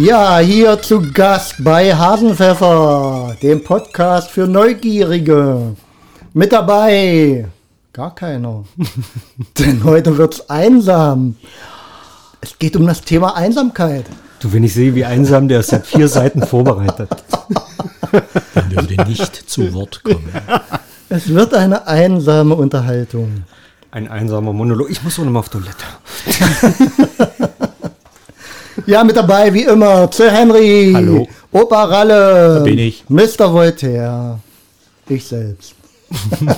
Ja, hier zu Gast bei Hasenpfeffer, dem Podcast für Neugierige. Mit dabei gar keiner. Denn heute wird's einsam. Es geht um das Thema Einsamkeit. Du, wenn ich sehe, wie einsam der ist, seit vier Seiten vorbereitet. Dann würde nicht zu Wort kommen. Es wird eine einsame Unterhaltung. Ein einsamer Monolog. Ich muss auch noch mal auf Toilette. Ja, mit dabei wie immer Sir Henry, Hallo. Opa Ralle, Da bin ich. Mr. Voltaire, ich selbst.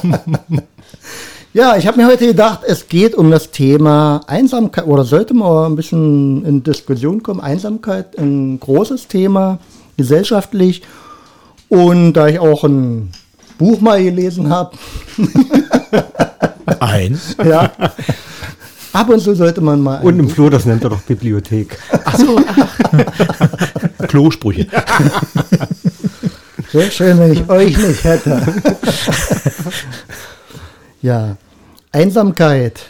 ja, ich habe mir heute gedacht, es geht um das Thema Einsamkeit oder sollte man ein bisschen in Diskussion kommen. Einsamkeit, ein großes Thema gesellschaftlich. Und da ich auch ein Buch mal gelesen habe, Ein. ja, ab und zu sollte man mal ein Und im Flur, das nennt er doch Bibliothek. Achso. Klosprüche. Sehr schön, wenn ich euch nicht hätte. ja, Einsamkeit.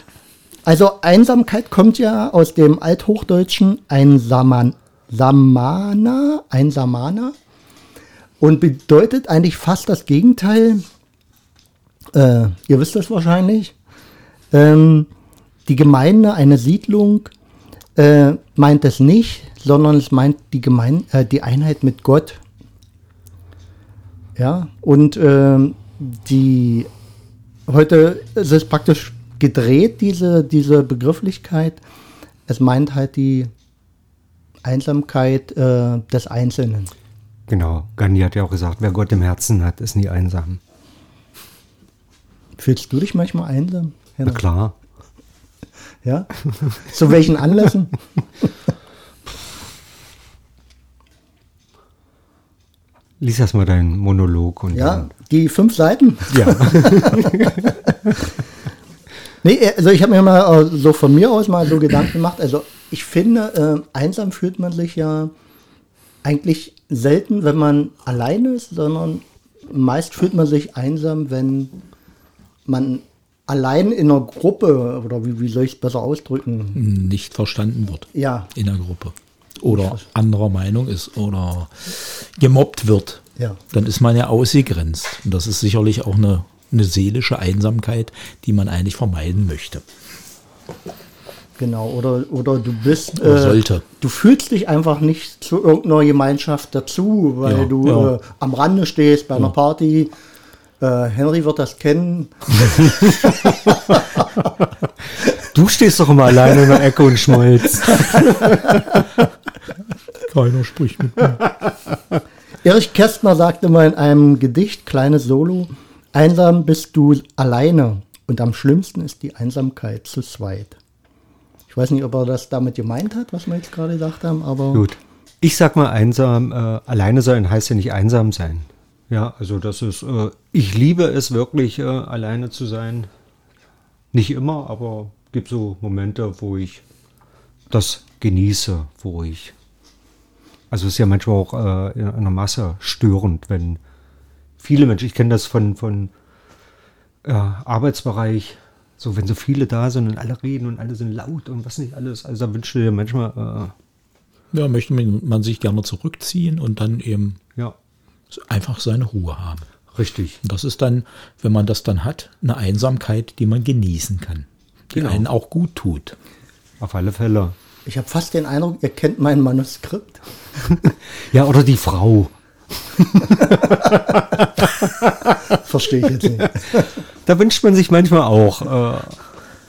Also Einsamkeit kommt ja aus dem Althochdeutschen einsaman, samana, einsamana und bedeutet eigentlich fast das Gegenteil. Äh, ihr wisst das wahrscheinlich. Ähm, die Gemeinde, eine Siedlung, äh, meint es nicht, sondern es meint die, Gemein äh, die Einheit mit Gott. Ja, und ähm, die heute ist es praktisch gedreht, diese, diese Begrifflichkeit. Es meint halt die Einsamkeit äh, des Einzelnen. Genau. Gandhi hat ja auch gesagt, wer Gott im Herzen hat, ist nie einsam. Fühlst du dich manchmal einsam? Na Henrik? klar. Ja? Zu welchen Anlässen? Lies erst mal deinen Monolog und Ja, die fünf Seiten. ja. Nee, also ich habe mir mal äh, so von mir aus mal so Gedanken gemacht. Also ich finde, äh, einsam fühlt man sich ja eigentlich selten, wenn man alleine ist, sondern meist fühlt man sich einsam, wenn man allein in einer Gruppe, oder wie, wie soll ich es besser ausdrücken? Nicht verstanden wird Ja, in der Gruppe. Oder anderer Meinung ist oder gemobbt wird. Ja. Dann ist man ja ausgegrenzt. Und das ist sicherlich auch eine, eine seelische Einsamkeit, die man eigentlich vermeiden möchte. genau. Oder, oder du bist. Oder sollte. Du fühlst dich einfach nicht zu irgendeiner Gemeinschaft dazu, weil Ja, du ja. Äh, am Rande stehst bei einer Party. Äh, Henry wird das kennen. Du stehst doch immer alleine in der Ecke und schmolzt. Keiner spricht mit mir. Erich Kästner sagte mal in einem Gedicht, kleines Solo, einsam bist du alleine und am schlimmsten ist die Einsamkeit zu zweit. Ich weiß nicht, ob er das damit gemeint hat, was wir jetzt gerade gesagt haben, aber Gut. Ich sag mal einsam, äh, alleine sein heißt ja nicht einsam sein. Ja, also das ist, äh, ich liebe es wirklich, äh, alleine zu sein. Nicht immer, aber gibt so Momente, wo ich das genieße, wo ich. Also es ist ja manchmal auch äh, in einer Masse störend, wenn viele Menschen, ich kenne das von, von äh, Arbeitsbereich, so wenn so viele da sind und alle reden und alle sind laut und was nicht alles. Also da wünsche ich dir manchmal, äh, Ja, möchte man, sich gerne zurückziehen und dann eben einfach seine Ruhe haben. richtig. Und das ist dann, wenn man das dann hat, eine Einsamkeit, die man genießen kann. Die Genau. einen auch gut tut. Auf alle Fälle. ich habe fast den Eindruck, ihr kennt mein Manuskript. Ja, oder die Frau. Verstehe ich jetzt nicht. Da wünscht man sich manchmal auch, äh,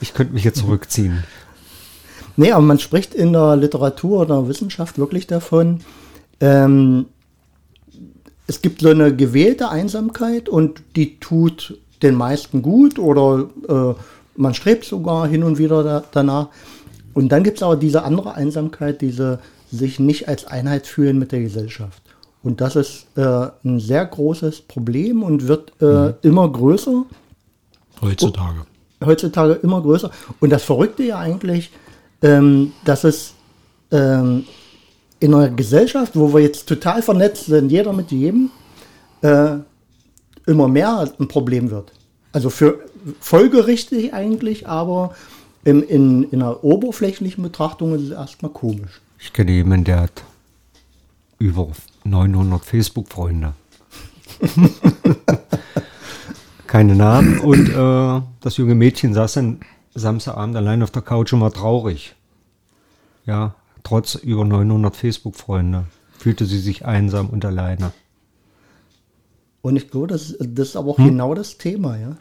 ich könnte mich jetzt zurückziehen. Nee, aber man spricht in der Literatur oder der Wissenschaft wirklich davon, ähm, es gibt so eine gewählte Einsamkeit und die tut den meisten gut oder äh, man strebt sogar hin und wieder da, danach. Und dann gibt es aber diese andere Einsamkeit, diese sich nicht als Einheit fühlen mit der Gesellschaft. Und das ist äh, ein sehr großes Problem und wird äh, immer größer Heutzutage. heutzutage immer größer. Und das Verrückte ja eigentlich, ähm, dass es ähm, in einer Gesellschaft, wo wir jetzt total vernetzt sind, jeder mit jedem, äh, immer mehr ein Problem wird. Also für folgerichtig eigentlich, aber im, in, in einer oberflächlichen Betrachtung ist es erstmal komisch. Ich kenne jemanden, der hat über 900 Facebook-Freunde. Keine Namen. Und äh, das junge Mädchen saß dann Samstagabend allein auf der Couch und war traurig. Ja, trotz über 900 Facebook-Freunde fühlte sie sich einsam und alleine. Und ich glaube, das, das ist aber auch genau das Thema, ja.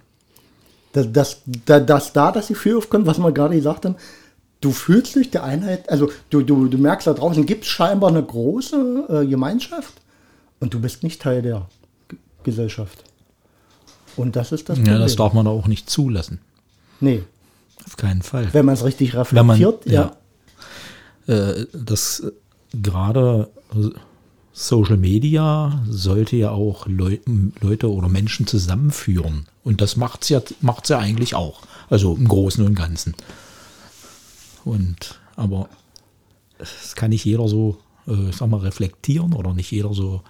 Dass, dass, dass, dass da das Gefühl aufkommt, was wir gerade gesagt haben, du fühlst dich der Einheit, also du, du, du merkst, da draußen gibt es scheinbar eine große äh, Gemeinschaft und du bist nicht Teil der G Gesellschaft. Und das ist das Ja, Problem. das darf man auch nicht zulassen. nee, Auf keinen Fall. wenn man es richtig Wenn man, reflektiert, ja. ja. Äh, das äh, gerade äh, Social Media sollte ja auch Leu Leute oder Menschen zusammenführen. Und das macht's ja, macht's ja eigentlich auch. Also im Großen und Ganzen. Und, aber das kann nicht jeder so, ich sag mal, reflektieren oder nicht jeder so.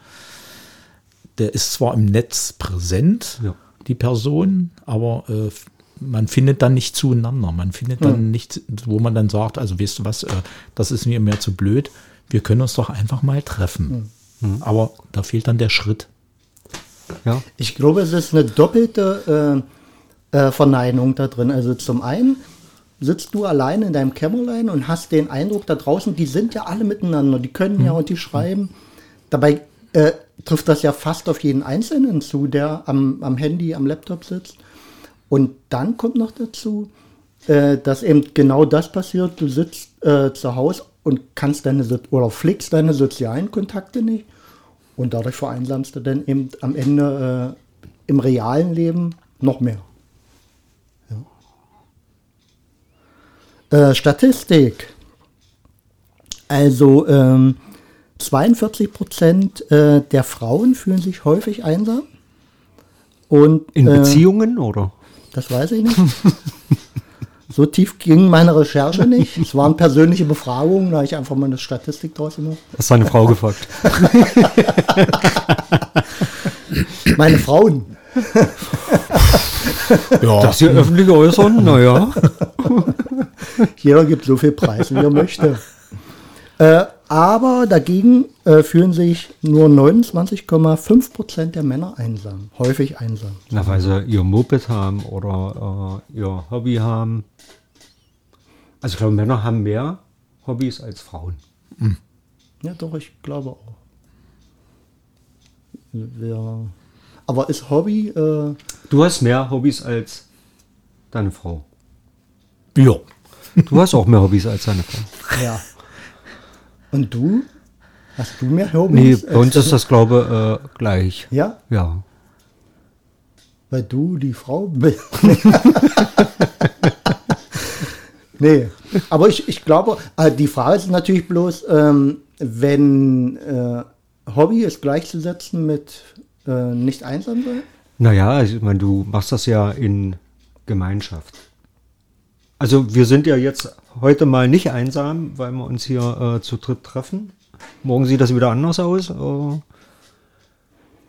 Der ist zwar im Netz präsent, Ja. die Person, aber man findet dann nicht zueinander. Man findet dann nicht, wo man dann sagt, also weißt du was, äh, das ist mir mehr zu blöd, wir können uns doch einfach mal treffen. Aber da fehlt dann der Schritt. Ja, Ich glaube, es ist eine doppelte äh, äh, Verneinung da drin. Also zum einen sitzt du allein in deinem Kämmerlein und hast den Eindruck da draußen, die sind ja alle miteinander, die können ja und die schreiben. Dabei äh, trifft das ja fast auf jeden Einzelnen zu, der am, am Handy, am Laptop sitzt. Und dann kommt noch dazu, äh, dass eben genau das passiert. Du sitzt äh, zu Hause und kannst deine So- oder pflegst deine sozialen Kontakte nicht. Und dadurch vereinsamst du dann eben am Ende äh, im realen Leben noch mehr. Ja. Äh, Statistik. Also ähm, 42 Prozent äh, der Frauen fühlen sich häufig einsam. Und in äh, Beziehungen oder? Das weiß ich nicht. So tief ging meine Recherche nicht. Es waren persönliche Befragungen, da habe ich einfach mal eine Statistik draus gemacht. Hast deine Frau gefragt? Meine Frauen. Ja, Das hier öffentlich äußern? Naja. Jeder gibt so viel Preis, wie er möchte. Äh, aber dagegen äh, fühlen sich nur 29,5 Prozent der Männer einsam. Häufig einsam. Na, weil sie ihr Moped haben oder äh, ihr Hobby haben. Also ich glaube, Männer haben mehr Hobbys als Frauen. Ja, doch, ich glaube auch. Ja. Aber ist Hobby, äh, Du hast mehr Hobbys als deine Frau. ja. Du hast auch mehr Hobbys als deine Frau. ja. Und du? Hast du mehr Nee, Hobbys? bei uns ist das, glaube ich, äh, gleich. Ja, Ja. weil du die Frau bist. nee, aber ich, ich glaube, äh, die Frage ist natürlich bloß, ähm, wenn äh, Hobby ist gleichzusetzen mit äh, nicht einsam sein? Naja, ich meine, du machst das ja in Gemeinschaft. Also wir sind ja jetzt heute mal nicht einsam, weil wir uns hier äh, zu dritt treffen. Morgen sieht das wieder anders aus. Äh,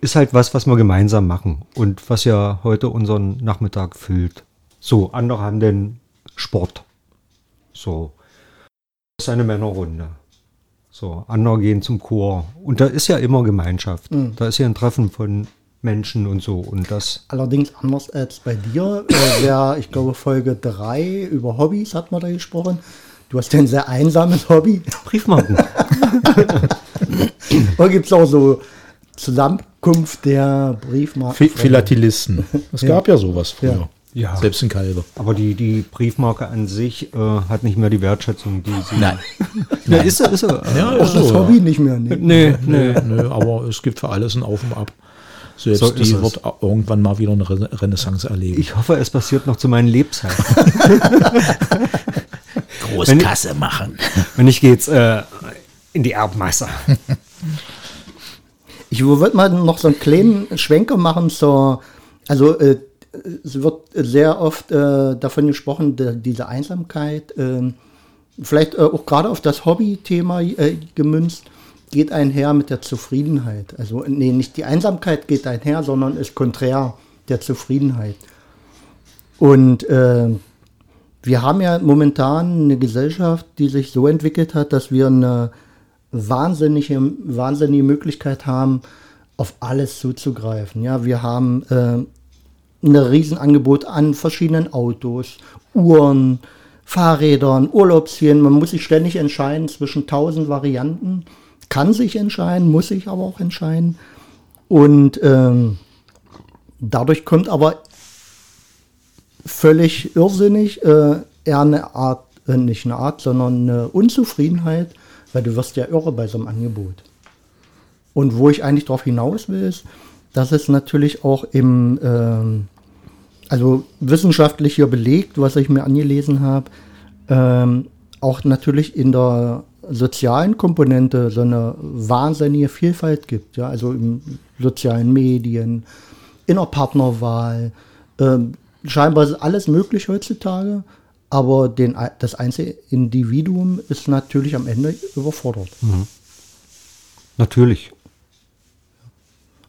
ist halt was, was wir gemeinsam machen und was ja heute unseren Nachmittag füllt. So, andere haben den Sport. So. Das ist eine Männerrunde. So, andere gehen zum Chor. Und da ist ja immer Gemeinschaft. Da ist ja ein Treffen von Menschen und so. Und das Allerdings anders als bei dir. Äh, wer, ich glaube, Folge 3 über Hobbys hat man da gesprochen. Du hast ja ein sehr einsames Hobby. Briefmarken. Oder gibt es auch so Zusammenkunft der Briefmarken? Phi- Philatelisten. Es gab ja sowas früher. Ja. Selbst in Kalbe. Aber die, die Briefmarke an sich äh, hat nicht mehr die Wertschätzung, die sie. Nein. Ja, ist sie, ist sie. Ja, Auch das Hobby nicht mehr. Nee. Nee, nee. Nö, nö, aber es gibt für alles ein Auf und Ab. Selbst So die es. wird irgendwann mal wieder eine Re Renaissance erleben. Ich hoffe, es passiert noch zu meinen Lebzeiten. Großkasse machen. Und ich gehe jetzt äh, in die Erbmasse. Ich würde mal noch so einen kleinen Schwenker machen zur, also äh, es wird sehr oft äh, davon gesprochen, de, diese Einsamkeit, äh, vielleicht äh, auch gerade auf das Hobby-Thema äh, gemünzt, geht einher mit der Zufriedenheit. Also nee, nicht die Einsamkeit geht einher, sondern ist konträr der Zufriedenheit. Und äh, wir haben ja momentan eine Gesellschaft, die sich so entwickelt hat, dass wir eine wahnsinnige, wahnsinnige Möglichkeit haben, auf alles zuzugreifen. Ja, wir haben äh, ein Riesenangebot an verschiedenen Autos, Uhren, Fahrrädern, Urlaubszielen. Man muss sich ständig entscheiden zwischen tausend Varianten. Kann sich entscheiden, muss sich aber auch entscheiden. Und ähm, dadurch kommt aber völlig irrsinnig äh, eher eine Art, äh, nicht eine Art, sondern eine Unzufriedenheit, weil du wirst ja irre bei so einem Angebot. Und wo ich eigentlich darauf hinaus will, ist, dass es natürlich auch im, ähm, also wissenschaftlich hier belegt, was ich mir angelesen habe, ähm, auch natürlich in der sozialen Komponente so eine wahnsinnige Vielfalt gibt. Ja? Also in sozialen Medien, in der Partnerwahl. Ähm, scheinbar ist alles möglich heutzutage, aber den, das einzelne Individuum ist natürlich am Ende überfordert. Mhm. Natürlich.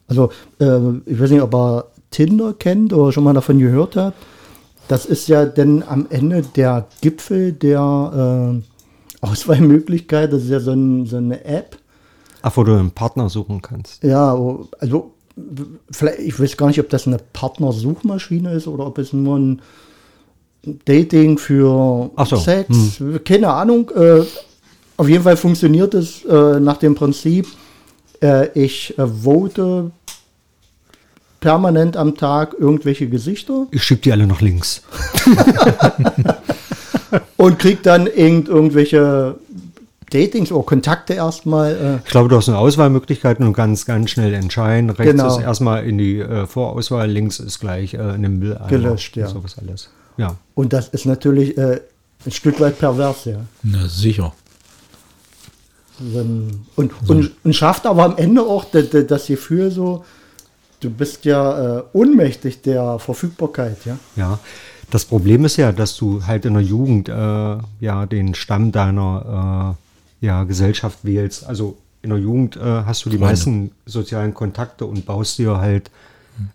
Also, äh, ich weiß nicht, ob er Tinder kennt oder schon mal davon gehört hat. Das ist ja dann am Ende der Gipfel der äh, Auswahlmöglichkeit. Das ist ja so, ein, so, eine App. Ach, wo du einen Partner suchen kannst. Ja, also vielleicht, ich weiß gar nicht, ob das eine Partnersuchmaschine ist oder ob es nur ein Dating für so. Sex, hm. keine Ahnung. Äh, auf jeden Fall funktioniert es äh, nach dem Prinzip, äh, ich äh, vote permanent am Tag irgendwelche Gesichter. Ich schieb die alle nach links. und krieg dann irgend, irgendwelche Datings oder Kontakte erstmal. Äh ich glaube, du hast eine Auswahlmöglichkeit und kannst ganz schnell entscheiden. Rechts genau. ist erstmal in die äh, Vorauswahl, links ist gleich äh, in den Müll. Gelöscht, ja. Sowas alles. Ja. Und das ist natürlich äh, ein Stück weit pervers, ja. Na, sicher. Und, und, und, schafft aber am Ende auch das, das Gefühl so, du bist ja äh, ohnmächtig der Verfügbarkeit, ja. Ja. Das Problem ist ja, dass du halt in der Jugend äh, ja den Stamm deiner äh, ja, Gesellschaft wählst. Also in der Jugend äh, hast du die Freunde. meisten sozialen Kontakte und baust dir halt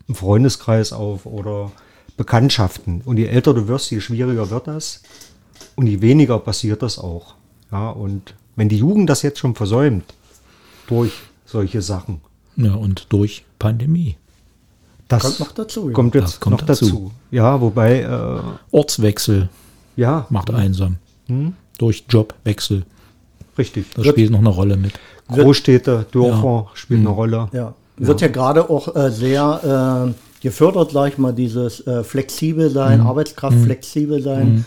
einen Freundeskreis auf oder Bekanntschaften. Und je älter du wirst, je schwieriger wird das und je weniger passiert das auch. Ja, und wenn die Jugend das jetzt schon versäumt, durch solche Sachen. Ja, und durch Pandemie. Das kommt noch dazu. Ja. Kommt jetzt kommt noch dazu. dazu. Ja, wobei. Äh, Ortswechsel ja. macht einsam. Hm? Durch Jobwechsel. Richtig. Das Wird, spielt noch eine Rolle mit. Großstädte, Dörfer ja. spielen hm. eine Rolle. Ja. Wird ja, gerade auch äh, sehr äh, gefördert, gleich mal, dieses äh, flexibel sein, hm. Arbeitskraft hm. flexibel sein.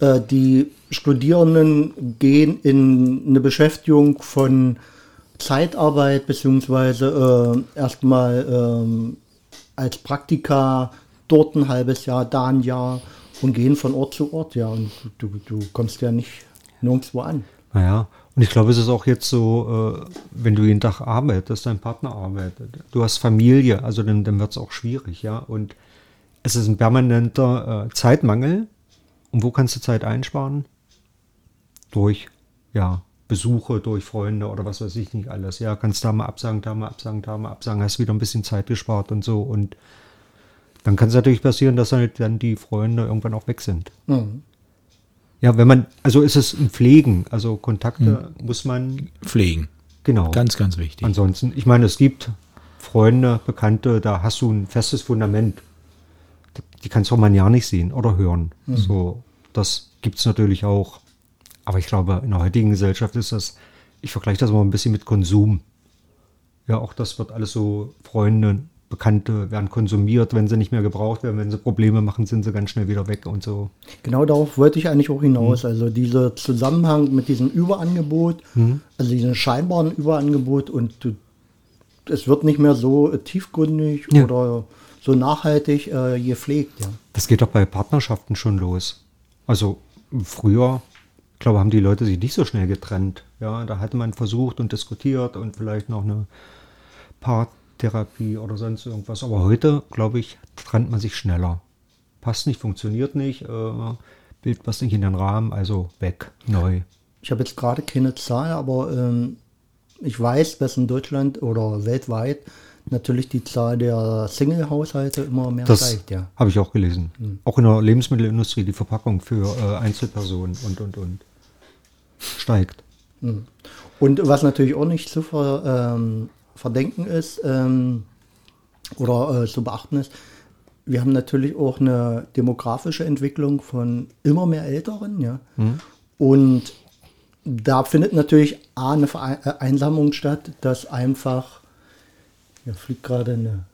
Hm. Äh, die Studierenden gehen in eine Beschäftigung von Zeitarbeit beziehungsweise äh, erstmal ähm, als Praktika dort ein halbes Jahr, da ein Jahr und gehen von Ort zu Ort, ja. Und du, du kommst ja nicht nirgendwo an. Naja, und ich glaube, es ist auch jetzt so, äh, wenn du jeden Tag arbeitest, dein Partner arbeitet, du hast Familie, also dann, dann wird es auch schwierig, ja. Und es ist ein permanenter äh, Zeitmangel. Und wo kannst du Zeit einsparen? Durch, ja, Besuche durch Freunde oder was weiß ich nicht alles. Ja, kannst da mal absagen, da mal absagen, da mal absagen, hast wieder ein bisschen Zeit gespart und so. Und dann kann es natürlich passieren, dass halt dann die Freunde irgendwann auch weg sind. Mhm. Ja, wenn man, also ist es ein Pflegen, also Kontakte mhm. muss man pflegen. Genau. Ganz, ganz wichtig. Ansonsten, ich meine, es gibt Freunde, Bekannte, da hast du ein festes Fundament. Die kannst du auch mal ja nicht sehen oder hören. Mhm. So, das gibt es natürlich auch. Aber ich glaube, in der heutigen Gesellschaft ist das, ich vergleiche das mal ein bisschen mit Konsum. Ja, auch das wird alles so, Freunde, Bekannte werden konsumiert, wenn sie nicht mehr gebraucht werden. Wenn sie Probleme machen, sind sie ganz schnell wieder weg und so. Genau darauf wollte ich eigentlich auch hinaus. Mhm. Also dieser Zusammenhang mit diesem Überangebot, mhm. also diesem scheinbaren Überangebot und es wird nicht mehr so tiefgründig ja. oder so nachhaltig äh, gepflegt. Ja. Das geht doch bei Partnerschaften schon los. Also früher glaube, haben die Leute sich nicht so schnell getrennt. Ja, da hatte man versucht und diskutiert und vielleicht noch eine Paartherapie oder sonst irgendwas. Aber heute, glaube ich, trennt man sich schneller. Passt nicht, funktioniert nicht, äh, Bild passt nicht in den Rahmen, also weg, neu. Ich habe jetzt gerade keine Zahl, aber ähm, ich weiß, dass in Deutschland oder weltweit natürlich die Zahl der Single-Haushalte immer mehr das steigt. Ja. Habe ich auch gelesen. Mhm. Auch in der Lebensmittelindustrie, die Verpackung für äh, Einzelpersonen und, und, und steigt. Mhm. Und was natürlich auch nicht zu ver, ähm, verdenken ist ähm, oder äh, zu beachten ist, wir haben natürlich auch eine demografische Entwicklung von immer mehr Älteren, ja. Und da findet natürlich A, eine Vereinsamung statt, dass einfach, ja, fliegt gerade eine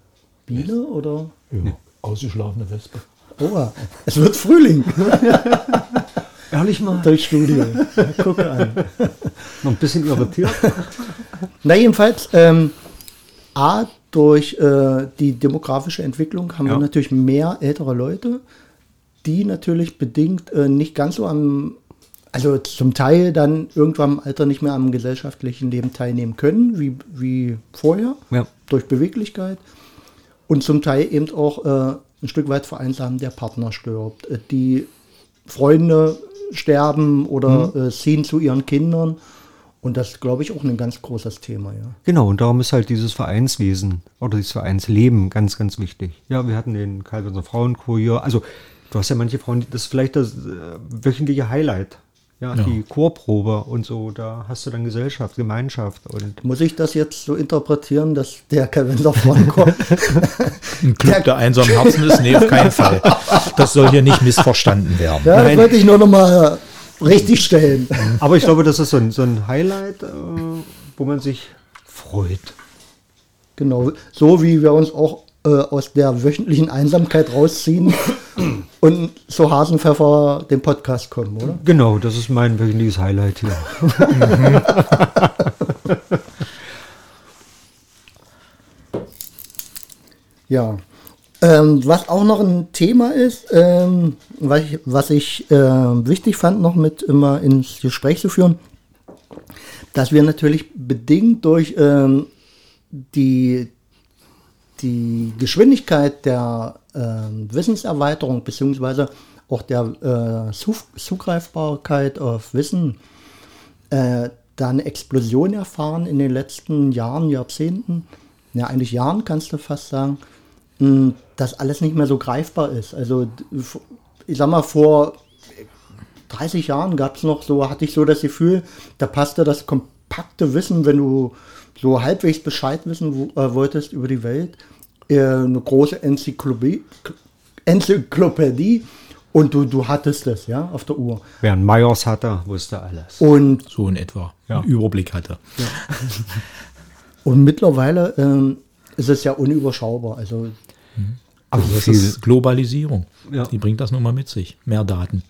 Biene oder? Ja, ausgeschlafene Wespe. Oh, es wird Frühling Ehrlich mal. durchs Studio. Ja, gucke an. Noch ein bisschen irritiert. Na jedenfalls, ähm, A, durch äh, die demografische Entwicklung haben Ja. wir natürlich mehr ältere Leute, die natürlich bedingt äh, nicht ganz so am, also zum Teil dann irgendwann im Alter nicht mehr am gesellschaftlichen Leben teilnehmen können, wie, wie vorher, Ja. durch Beweglichkeit. Und zum Teil eben auch äh, ein Stück weit vereinsamt, der Partner stirbt. Äh, die Freunde sterben oder äh, ziehen zu ihren Kindern. Und das ist, glaube ich, auch ein ganz großes Thema, ja. Genau, und darum ist halt dieses Vereinswesen oder dieses Vereinsleben ganz, ganz wichtig. Ja, wir hatten den Kalbinser Frauenkurier. Also, du hast ja manche Frauen, das ist vielleicht das äh, wöchentliche Highlight. Ja, Ja. die Chorprobe und so, da hast du dann Gesellschaft, Gemeinschaft und Muss ich das jetzt so interpretieren, dass der Kalender Franco Ein Club der einsamen Herzen ist? Nee, auf keinen Fall. Das soll hier nicht missverstanden werden. Ja, das wollte ich nur noch mal richtig stellen. Aber ich glaube, das ist so ein, so ein Highlight, äh, wo man sich freut. Genau, so wie wir uns auch äh, aus der wöchentlichen Einsamkeit rausziehen und zu Hasenpfeffer den Podcast kommen, oder? Genau, das ist mein wöchentliches Highlight hier. Ja. Ähm, was auch noch ein Thema ist, ähm, was ich, was ich äh, wichtig fand, noch mit immer ins Gespräch zu führen, dass wir natürlich bedingt durch ähm, die, die Geschwindigkeit der ähm, Wissenserweiterung beziehungsweise auch der äh, Zugreifbarkeit auf Wissen äh, da eine Explosion erfahren in den letzten Jahren, Jahrzehnten, ja eigentlich Jahren kannst du fast sagen, mh, dass alles nicht mehr so greifbar ist. Also ich sag mal, vor 30 Jahren gab es noch so, hatte ich so das Gefühl, da passte das kompakte Wissen, wenn du so halbwegs Bescheid wissen wo, äh, wolltest über die Welt, äh, eine große Enzyklopädie, Enzyklopädie und du, du hattest es, ja, auf der Uhr. Wer einen Meyers hatte, wusste alles. Und So in etwa. Ja. Einen Überblick hatte. Und mittlerweile ähm, ist es ja unüberschaubar. Also Aber Das viel, ist Globalisierung. Ja. Die bringt das nun mal mit sich. Mehr Daten.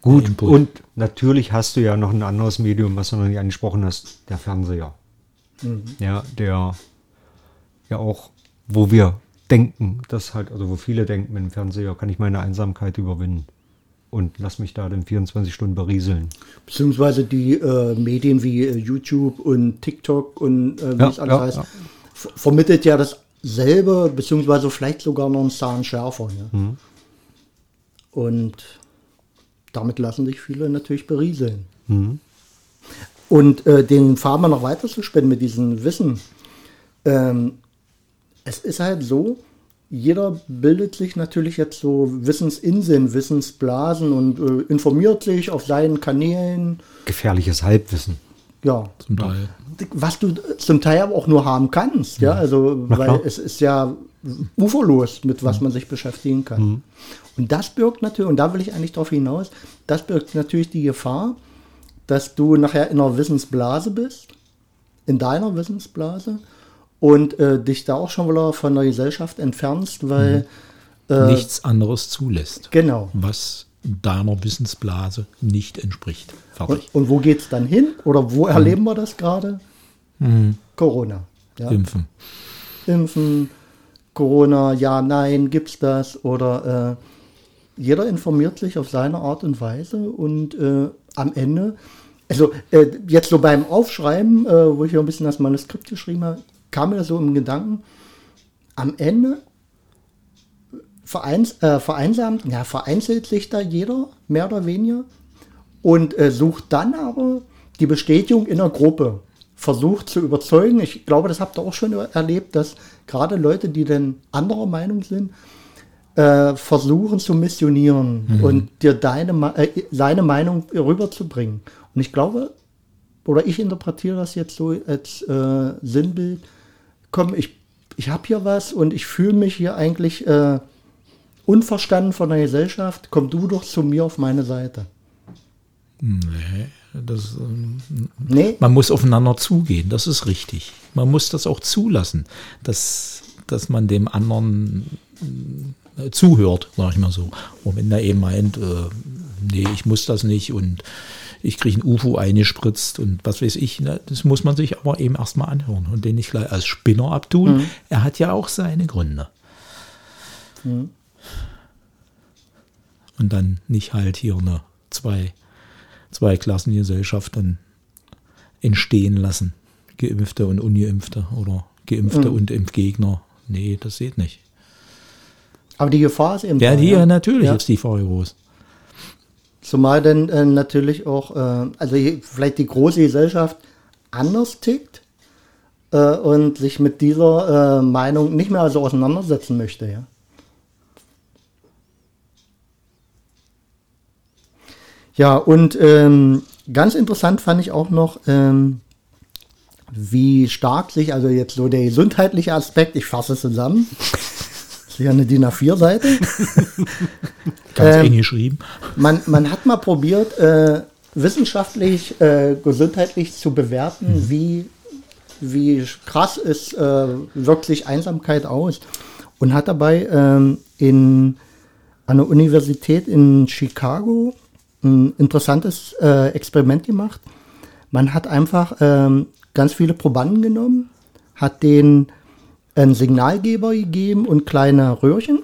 Gut. Input. Und natürlich hast du ja noch ein anderes Medium, was du noch nicht angesprochen hast, der Fernseher. Ja, der ja auch, wo wir denken, das halt, also wo viele denken, mit dem Fernseher kann ich meine Einsamkeit überwinden. Und lass mich da dann 24 Stunden berieseln. beziehungsweise die äh, Medien wie äh, YouTube und TikTok und äh, wie Ja, es alles ja, heißt, ja. ver- vermittelt ja dasselbe, beziehungsweise vielleicht sogar noch einen Zahn schärfer. Ja? Mhm. Und damit lassen sich viele natürlich berieseln. Mhm. Und äh, den mal noch weiter zu spinnen mit diesem Wissen. Ähm, es ist halt so, jeder bildet sich natürlich jetzt so Wissensinseln, Wissensblasen und äh, informiert sich auf seinen Kanälen. Gefährliches Halbwissen. Ja, Zum Teil. was du zum Teil aber auch nur haben kannst, ja, also Na weil klar. es ist ja uferlos, mit was man sich beschäftigen kann. Und das birgt natürlich, und da will ich eigentlich darauf hinaus, das birgt natürlich die Gefahr, dass du nachher in einer Wissensblase bist, in deiner Wissensblase und äh, dich da auch schon wieder von der Gesellschaft entfernst, weil Nichts anderes zulässt. genau. Was deiner Wissensblase nicht entspricht. Und, Fertig. und wo geht's dann hin? Oder wo erleben wir das gerade? Corona. Ja. Impfen. Impfen, Corona, ja, nein, gibt's das? Oder äh, jeder informiert sich auf seine Art und Weise und äh, am Ende, also äh, jetzt so beim Aufschreiben, äh, wo ich ja ein bisschen das Manuskript geschrieben habe, kam mir so im Gedanken, am Ende vereins, äh, vereinsamt, ja, vereinzelt sich da jeder, mehr oder weniger, und äh, sucht dann aber die Bestätigung in der Gruppe. Versucht zu überzeugen. Ich glaube, das habt ihr auch schon erlebt, dass gerade Leute, die dann anderer Meinung sind, äh, versuchen zu missionieren und dir deine, äh, seine Meinung rüberzubringen. Und ich glaube, oder ich interpretiere das jetzt so als äh, Sinnbild, komm, ich, ich habe hier was und ich fühle mich hier eigentlich äh, unverstanden von der Gesellschaft, komm du doch zu mir auf meine Seite. Nee, das, ähm, Nee, man muss aufeinander zugehen, das ist richtig. Man muss das auch zulassen, dass, dass man dem anderen äh, zuhört, sag ich mal so. Und wenn er eben meint, äh, nee, ich muss das nicht und ich kriege ein UFO eingespritzt und was weiß ich, ne, das muss man sich aber eben erstmal anhören und den nicht gleich als Spinner abtun. Er hat ja auch seine Gründe. Und dann nicht halt hier eine zwei, zwei Klassengesellschaft dann entstehen lassen. Geimpfte und Ungeimpfte oder Geimpfte und Impfgegner. Nee, das geht nicht. Aber die Gefahr ist eben Ja, da, die, ja. natürlich Ja. ist die Gefahr groß. Zumal dann äh, natürlich auch, äh, also vielleicht die große Gesellschaft anders tickt äh, und sich mit dieser äh, Meinung nicht mehr so auseinandersetzen möchte, ja. Ja, und ähm, ganz interessant fand ich auch noch, ähm, wie stark sich, also jetzt so der gesundheitliche Aspekt, ich fasse es zusammen, ja eine DIN A4-Seite, Ganz Ähm, eng geschrieben. man, man hat mal probiert, äh, wissenschaftlich, äh, gesundheitlich zu bewerten, wie, wie krass ist, äh, wirkt sich Einsamkeit aus. Und hat dabei ähm, in, an der Universität in Chicago ein interessantes äh, Experiment gemacht. Man hat einfach ähm, ganz viele Probanden genommen, hat denen einen Signalgeber gegeben und kleine Röhrchen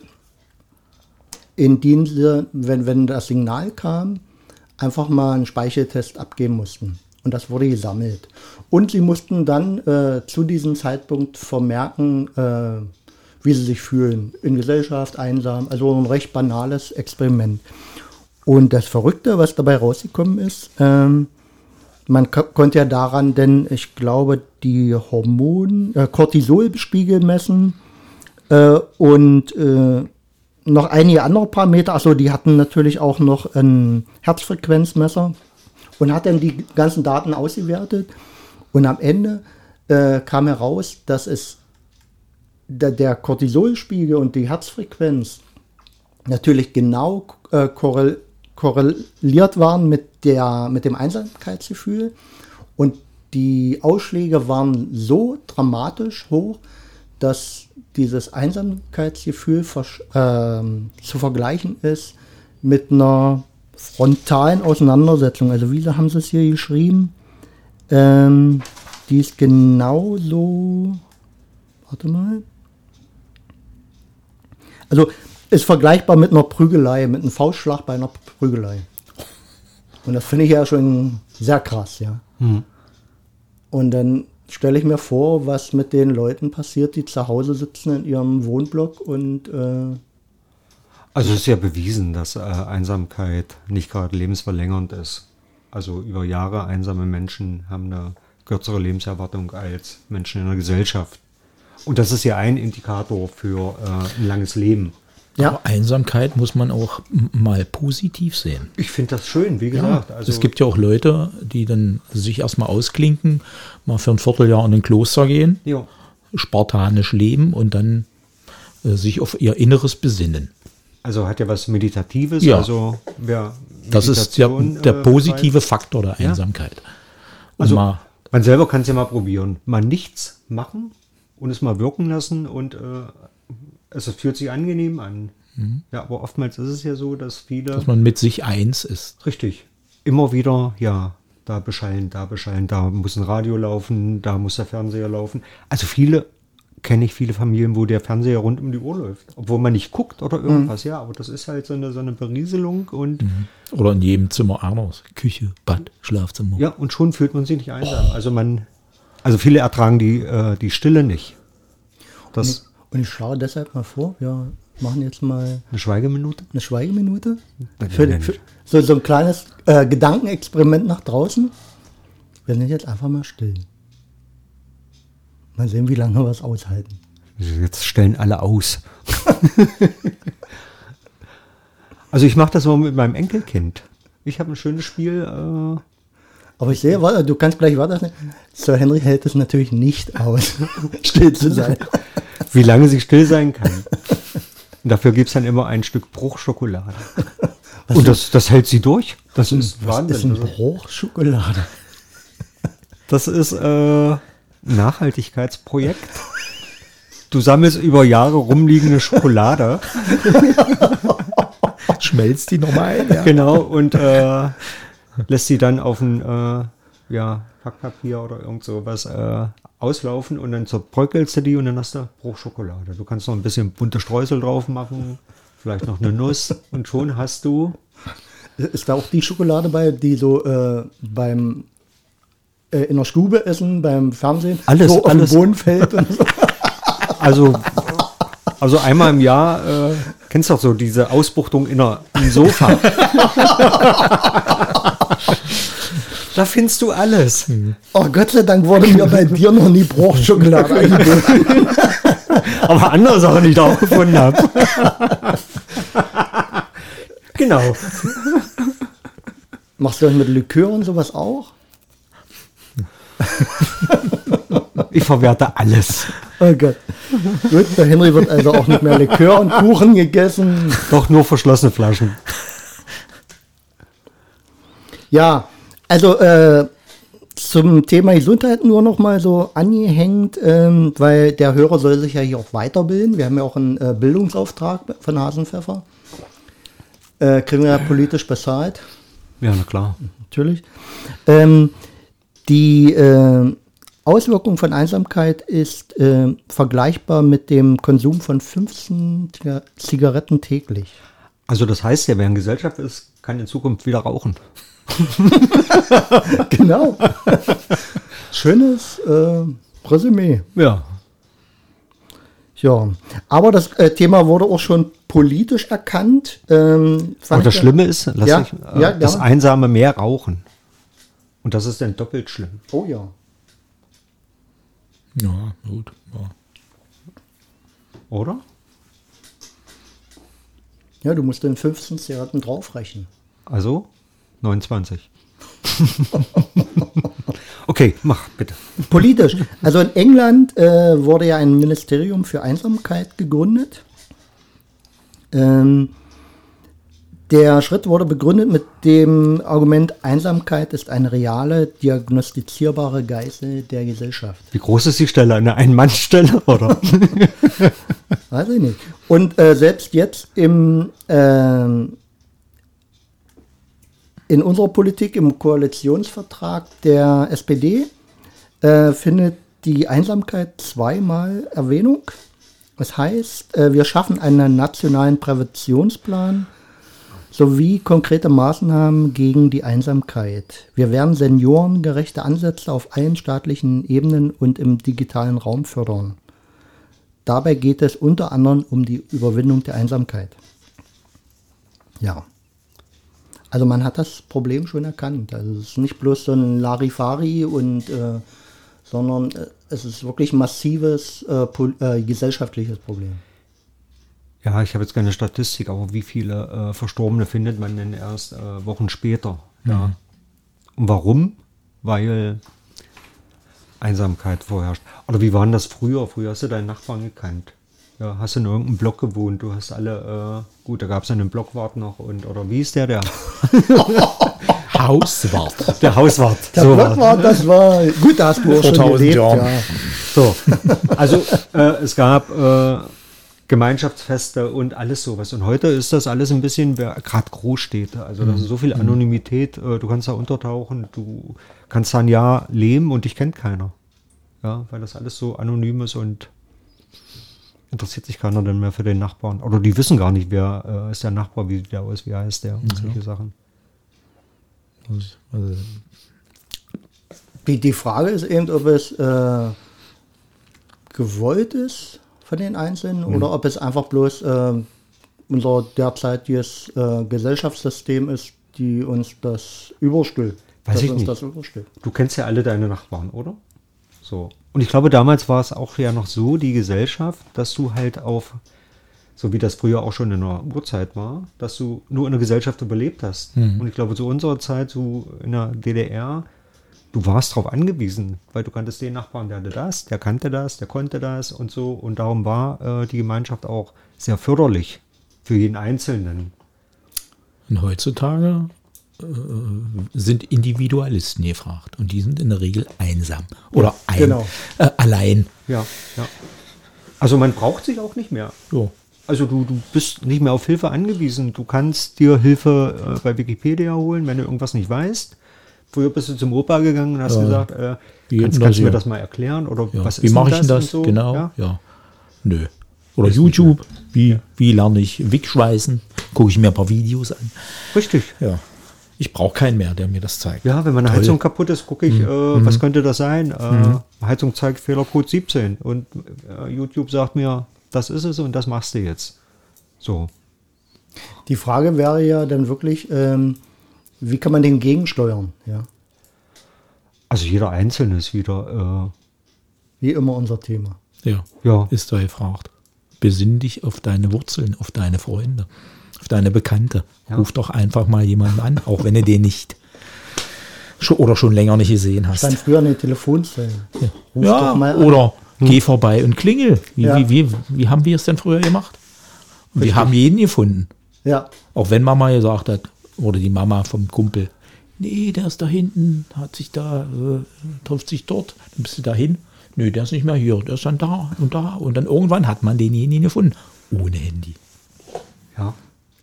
in denen sie, wenn, wenn das Signal kam, einfach mal einen Speicheltest abgeben mussten. Und das wurde gesammelt. Und sie mussten dann äh, zu diesem Zeitpunkt vermerken, äh, wie sie sich fühlen. In Gesellschaft, einsam. Also ein recht banales Experiment. Und das Verrückte, was dabei rausgekommen ist, ähm, man ko- konnte ja daran denn, ich glaube, die Hormon, äh, Cortisolspiegel messen äh, und äh, noch einige andere Parameter. Achso, die hatten natürlich auch noch ein Herzfrequenzmesser und hat dann die ganzen Daten ausgewertet. Und am Ende äh, kam heraus, dass es der, der Cortisolspiegel und die Herzfrequenz natürlich genau äh, korrel korreliert waren mit, der, mit dem Einsamkeitsgefühl. Und die Ausschläge waren so dramatisch hoch, dass dieses Einsamkeitsgefühl ähm, zu vergleichen ist mit einer frontalen Auseinandersetzung. Also wie haben sie es hier geschrieben? Ähm, die ist genauso. Warte mal. Also ist vergleichbar mit einer Prügelei, mit einem Faustschlag bei einer Prügelei. Und das finde ich ja schon sehr krass, ja. Und dann stelle ich mir vor, was mit den Leuten passiert, die zu Hause sitzen in ihrem Wohnblock und äh, Also es ist ja bewiesen, dass äh, Einsamkeit nicht gerade lebensverlängernd ist. Also über Jahre einsame Menschen haben eine kürzere Lebenserwartung als Menschen in der Gesellschaft. Und das ist ja ein Indikator für äh, ein langes Leben. Ja, Aber Einsamkeit muss man auch mal positiv sehen. Ich finde das schön, wie gesagt. also es gibt ja auch Leute, die dann sich erstmal ausklinken, mal für ein Vierteljahr in ein Kloster gehen, ja, spartanisch leben und dann äh, sich auf ihr Inneres besinnen. also hat ja was Meditatives. Ja. Also wer Das ist der, der äh, positive Faktor der Einsamkeit. Und Also mal, man selber kann es ja mal probieren. Mal nichts machen und es mal wirken lassen und äh, es fühlt sich angenehm an. Ja, aber oftmals ist es ja so, dass viele dass man mit sich eins ist. richtig immer wieder ja da beschallen, da beschallen, da muss ein Radio laufen, da muss der Fernseher laufen. Also viele kenne ich viele Familien, wo der Fernseher rund um die Uhr läuft, obwohl man nicht guckt oder irgendwas. Ja, aber das ist halt so eine so eine Berieselung und Oder in jedem Zimmer anders. Küche, Bad, Schlafzimmer. Ja, und schon fühlt man sich nicht einsam. Also man, also viele ertragen die, äh, die Stille nicht. Das und ich schlage deshalb mal vor, wir machen jetzt mal eine Schweigeminute. eine Schweigeminute. Für, für, so, so ein kleines äh, Gedankenexperiment nach draußen. Wir sind jetzt einfach mal still. Mal sehen, wie lange wir es aushalten. Jetzt stellen alle aus. also ich mache das mal mit meinem Enkelkind. Ich habe ein schönes Spiel. Äh, Aber ich sehe, warte, du kannst gleich weiter. Sir Henry hält es natürlich nicht aus, still zu sein. Wie lange sie still sein kann. Und dafür gibt es dann immer ein Stück Bruchschokolade. Und das, das hält sie durch. Das ist Was ist ein Bruchschokolade? Das ist äh, ein Nachhaltigkeitsprojekt. Du sammelst über Jahre rumliegende Schokolade. Schmelzt die nochmal ein? Ja. Genau, und äh, lässt sie dann auf ein äh, ja, Packpapier oder irgend sowas äh, auslaufen und dann zerbröckelst du die und dann hast du Bruchschokolade. Du kannst noch ein bisschen bunte Streusel drauf machen, vielleicht noch eine Nuss und schon hast du. Ist da auch die Schokolade bei, die so äh, beim äh, in der Stube essen, beim Fernsehen, Alles, so auf alles. den Boden fällt und so? Also, also einmal im Jahr, äh, kennst du doch so diese Ausbuchtung in der, im Sofa. da findest du alles. Oh Gott sei Dank wurde mir bei dir noch nie Bruchschokolade eingeboten. Aber andere Sachen, die ich da auch gefunden habe. genau. Machst du das mit Likör und sowas auch? Ich verwerte alles. Oh Gott. Gut, der Henry wird also auch nicht mehr Likör und Kuchen gegessen. Doch nur verschlossene Flaschen. Ja, also äh, zum Thema Gesundheit nur noch mal so angehängt, ähm, weil der Hörer soll sich ja hier auch weiterbilden. Wir haben ja auch einen äh, Bildungsauftrag von Hasenpfeffer. Äh, kriegen wir ja politisch bezahlt, Ja, na klar. natürlich. Ähm, die äh, Auswirkung von Einsamkeit ist äh, vergleichbar mit dem Konsum von 15 Ziga- Zigaretten täglich. Also das heißt ja, wer in Gesellschaft ist, kann in Zukunft wieder rauchen. Genau. Schönes äh, Resümee. Ja. Ja, aber das äh, Thema wurde auch schon politisch erkannt. Ähm, Und das Schlimme ist, lass Ja, ich, äh, ja, das ja. einsame Meer rauchen. Und das ist dann doppelt schlimm. Oh ja. Ja, gut. Ja. Oder? Ja, du musst den 15 Zigaretten draufrechnen. Also 29. okay, mach bitte. Politisch. Also in England äh, wurde ja ein Ministerium für Einsamkeit gegründet. Ähm, der Schritt wurde begründet mit dem Argument, Einsamkeit ist eine reale, diagnostizierbare Geißel der Gesellschaft. Wie groß ist die Stelle? Eine Ein-Mann-Stelle, oder? Weiß ich nicht. Und äh, selbst jetzt im, ähm, in unserer Politik, im Koalitionsvertrag der SPD, äh, findet die Einsamkeit zweimal Erwähnung. Das heißt, äh, wir schaffen einen nationalen Präventionsplan sowie konkrete Maßnahmen gegen die Einsamkeit. Wir werden seniorengerechte Ansätze auf allen staatlichen Ebenen und im digitalen Raum fördern. Dabei geht es unter anderem um die Überwindung der Einsamkeit. Ja. Also man hat das Problem schon erkannt. Also es ist nicht bloß so ein Larifari und äh, sondern äh, es ist wirklich ein massives äh, äh, gesellschaftliches Problem. Ja, ich habe jetzt keine Statistik, aber wie viele äh, Verstorbene findet man denn erst äh, Wochen später? Ja. Und warum? Weil Einsamkeit vorherrscht. Oder wie war denn das früher? Früher hast du deinen Nachbarn gekannt. Ja, hast du in irgendeinem Block gewohnt, du hast alle, äh, gut, da gab es einen Blockwart noch und, oder wie ist der, der, Hauswart. der Hauswart. Der So Block war- war, das war, gut, da hast du auch schon 1000 gelebt. Jahren. Ja. So, also äh, es gab äh, Gemeinschaftsfeste und alles sowas. Und heute ist das alles ein bisschen, gerade Großstädte, also das ist so viel Anonymität, äh, du kannst da untertauchen, du kannst da ein Jahr leben und dich kennt keiner. Ja, weil das alles so anonym ist und interessiert sich keiner dann mehr für den Nachbarn. Oder die wissen gar nicht, wer äh, ist der Nachbar, wie sieht der aus, wie heißt der und solche Sachen. Also, Die, die Frage ist eben, ob es äh, gewollt ist von den Einzelnen oder ob es einfach bloß äh, unser derzeitiges äh, Gesellschaftssystem ist, die uns das überstülpt. Weiß ich nicht. Du kennst ja alle deine Nachbarn, oder? So. Und ich glaube, damals war es auch ja noch so, die Gesellschaft, dass du halt auf, so wie das früher auch schon in der Urzeit war, dass du nur in der Gesellschaft überlebt hast. Und ich glaube, zu unserer Zeit, so in der DDR, du warst darauf angewiesen, weil du kanntest den Nachbarn, der hatte das, der kannte das, der konnte das und so. Und darum war äh, die Gemeinschaft auch sehr förderlich für jeden Einzelnen. Und heutzutage sind Individualisten gefragt. Und die sind in der Regel einsam. Oder ein, genau. äh, allein. Ja, ja. Also man braucht sich auch nicht mehr. So. Also du, du bist nicht mehr auf Hilfe angewiesen. Du kannst dir Hilfe äh, bei Wikipedia holen, wenn du irgendwas nicht weißt. Früher bist du zum Opa gegangen und hast Ja. gesagt, äh, kannst, kannst du mir das mal erklären? Oder Ja. was wie ist mache ich denn das? so? Genau. Ja? Ja. Nö. Oder YouTube. Wie, wie lerne ich Wickschweißen? Gucke ich mir ein paar Videos an. Richtig. Ja. Ich brauche keinen mehr, der mir das zeigt. Ja, wenn meine Toll. Mhm. Heizung kaputt ist, gucke ich, äh, was könnte das sein? Äh, Heizung zeigt Fehlercode 17 und äh, YouTube sagt mir, das ist es und das machst du jetzt. So. Die Frage wäre ja dann wirklich, ähm, wie kann man den gegensteuern? Ja, Also jeder Einzelne ist wieder, wie immer unser Thema. Ja. äh, ja, Ist da gefragt. Besinn dich auf deine Wurzeln, auf deine Freunde, auf deine Bekannte. Ja. Ruf doch einfach mal jemanden an, auch wenn du den nicht schon, oder schon länger nicht gesehen hast. Stand früher eine Telefonzelle. Ruf ja, doch mal an. oder geh vorbei und klingel. Wie, Ja. wie, wie, wie haben wir es denn früher gemacht? Und wir haben jeden gefunden. Ja, Auch wenn Mama gesagt hat, oder die Mama vom Kumpel, nee, der ist da hinten, hat sich da, äh, trifft sich dort, dann bist du da hin. Nee, der ist nicht mehr hier, der ist dann da und da. Und dann irgendwann hat man denjenigen gefunden, ohne Handy. ja.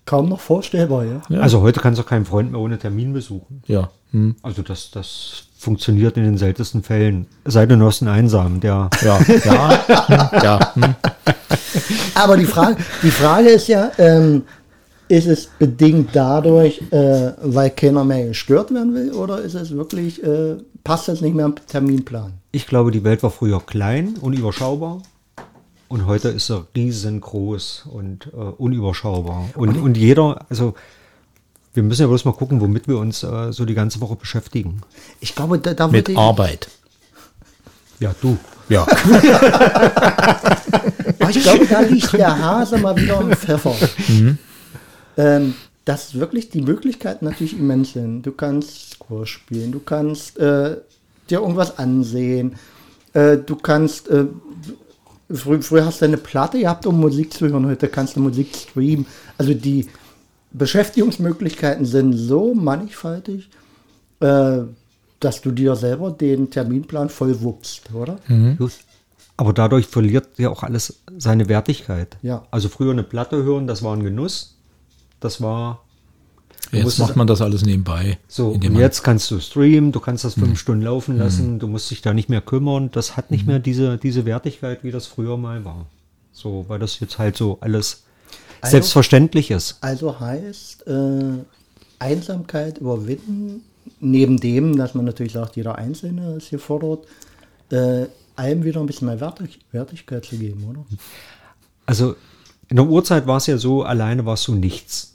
Kaum noch vorstellbar, ja. Ja. Also heute kannst du keinen Freund mehr ohne Termin besuchen. Ja, hm. Also das, das funktioniert in den seltensten Fällen. Sei denn, du hast einen Einsam, der ja, ja, hm, ja. Hm. Aber die Frage, die Frage ist ja, ähm, ist es bedingt dadurch, äh, weil keiner mehr gestört werden will, oder ist es wirklich, äh, passt das nicht mehr am Terminplan? Ich glaube, die Welt war früher klein und überschaubar. Und heute ist sie riesengroß und äh, unüberschaubar. Und, und jeder, also wir müssen ja bloß mal gucken, womit wir uns äh, so die ganze Woche beschäftigen. Ich glaube, da, da Mit Arbeit. Ja, du. Ja. Ich glaube, da liegt der Hase mal wieder im Pfeffer. Ähm, dass wirklich die Möglichkeiten natürlich immens sind. Du kannst Squash spielen, du kannst äh, dir irgendwas ansehen, äh, du kannst, äh, frü früher hast du eine Platte gehabt, um Musik zu hören, heute kannst du Musik streamen. Also die Beschäftigungsmöglichkeiten sind so mannigfaltig, äh, dass du dir selber den Terminplan voll wuppst, oder? Gut. Aber dadurch verliert ja auch alles seine Wertigkeit. Ja. Also früher eine Platte hören, das war ein Genuss. Das war Du Jetzt musst macht man das alles nebenbei. so. Und jetzt kannst du streamen, du kannst das fünf Stunden laufen lassen, du musst dich da nicht mehr kümmern. Das hat nicht mehr diese, diese Wertigkeit, wie das früher mal war. So, weil das jetzt halt so alles Also- selbstverständlich ist. Also heißt äh, Einsamkeit überwinden, neben dem, dass man natürlich sagt, jeder Einzelne ist gefordert, äh, allem wieder ein bisschen mehr Wertig Wertigkeit zu geben, oder? Also in der Urzeit war es ja so, alleine warst du nichts.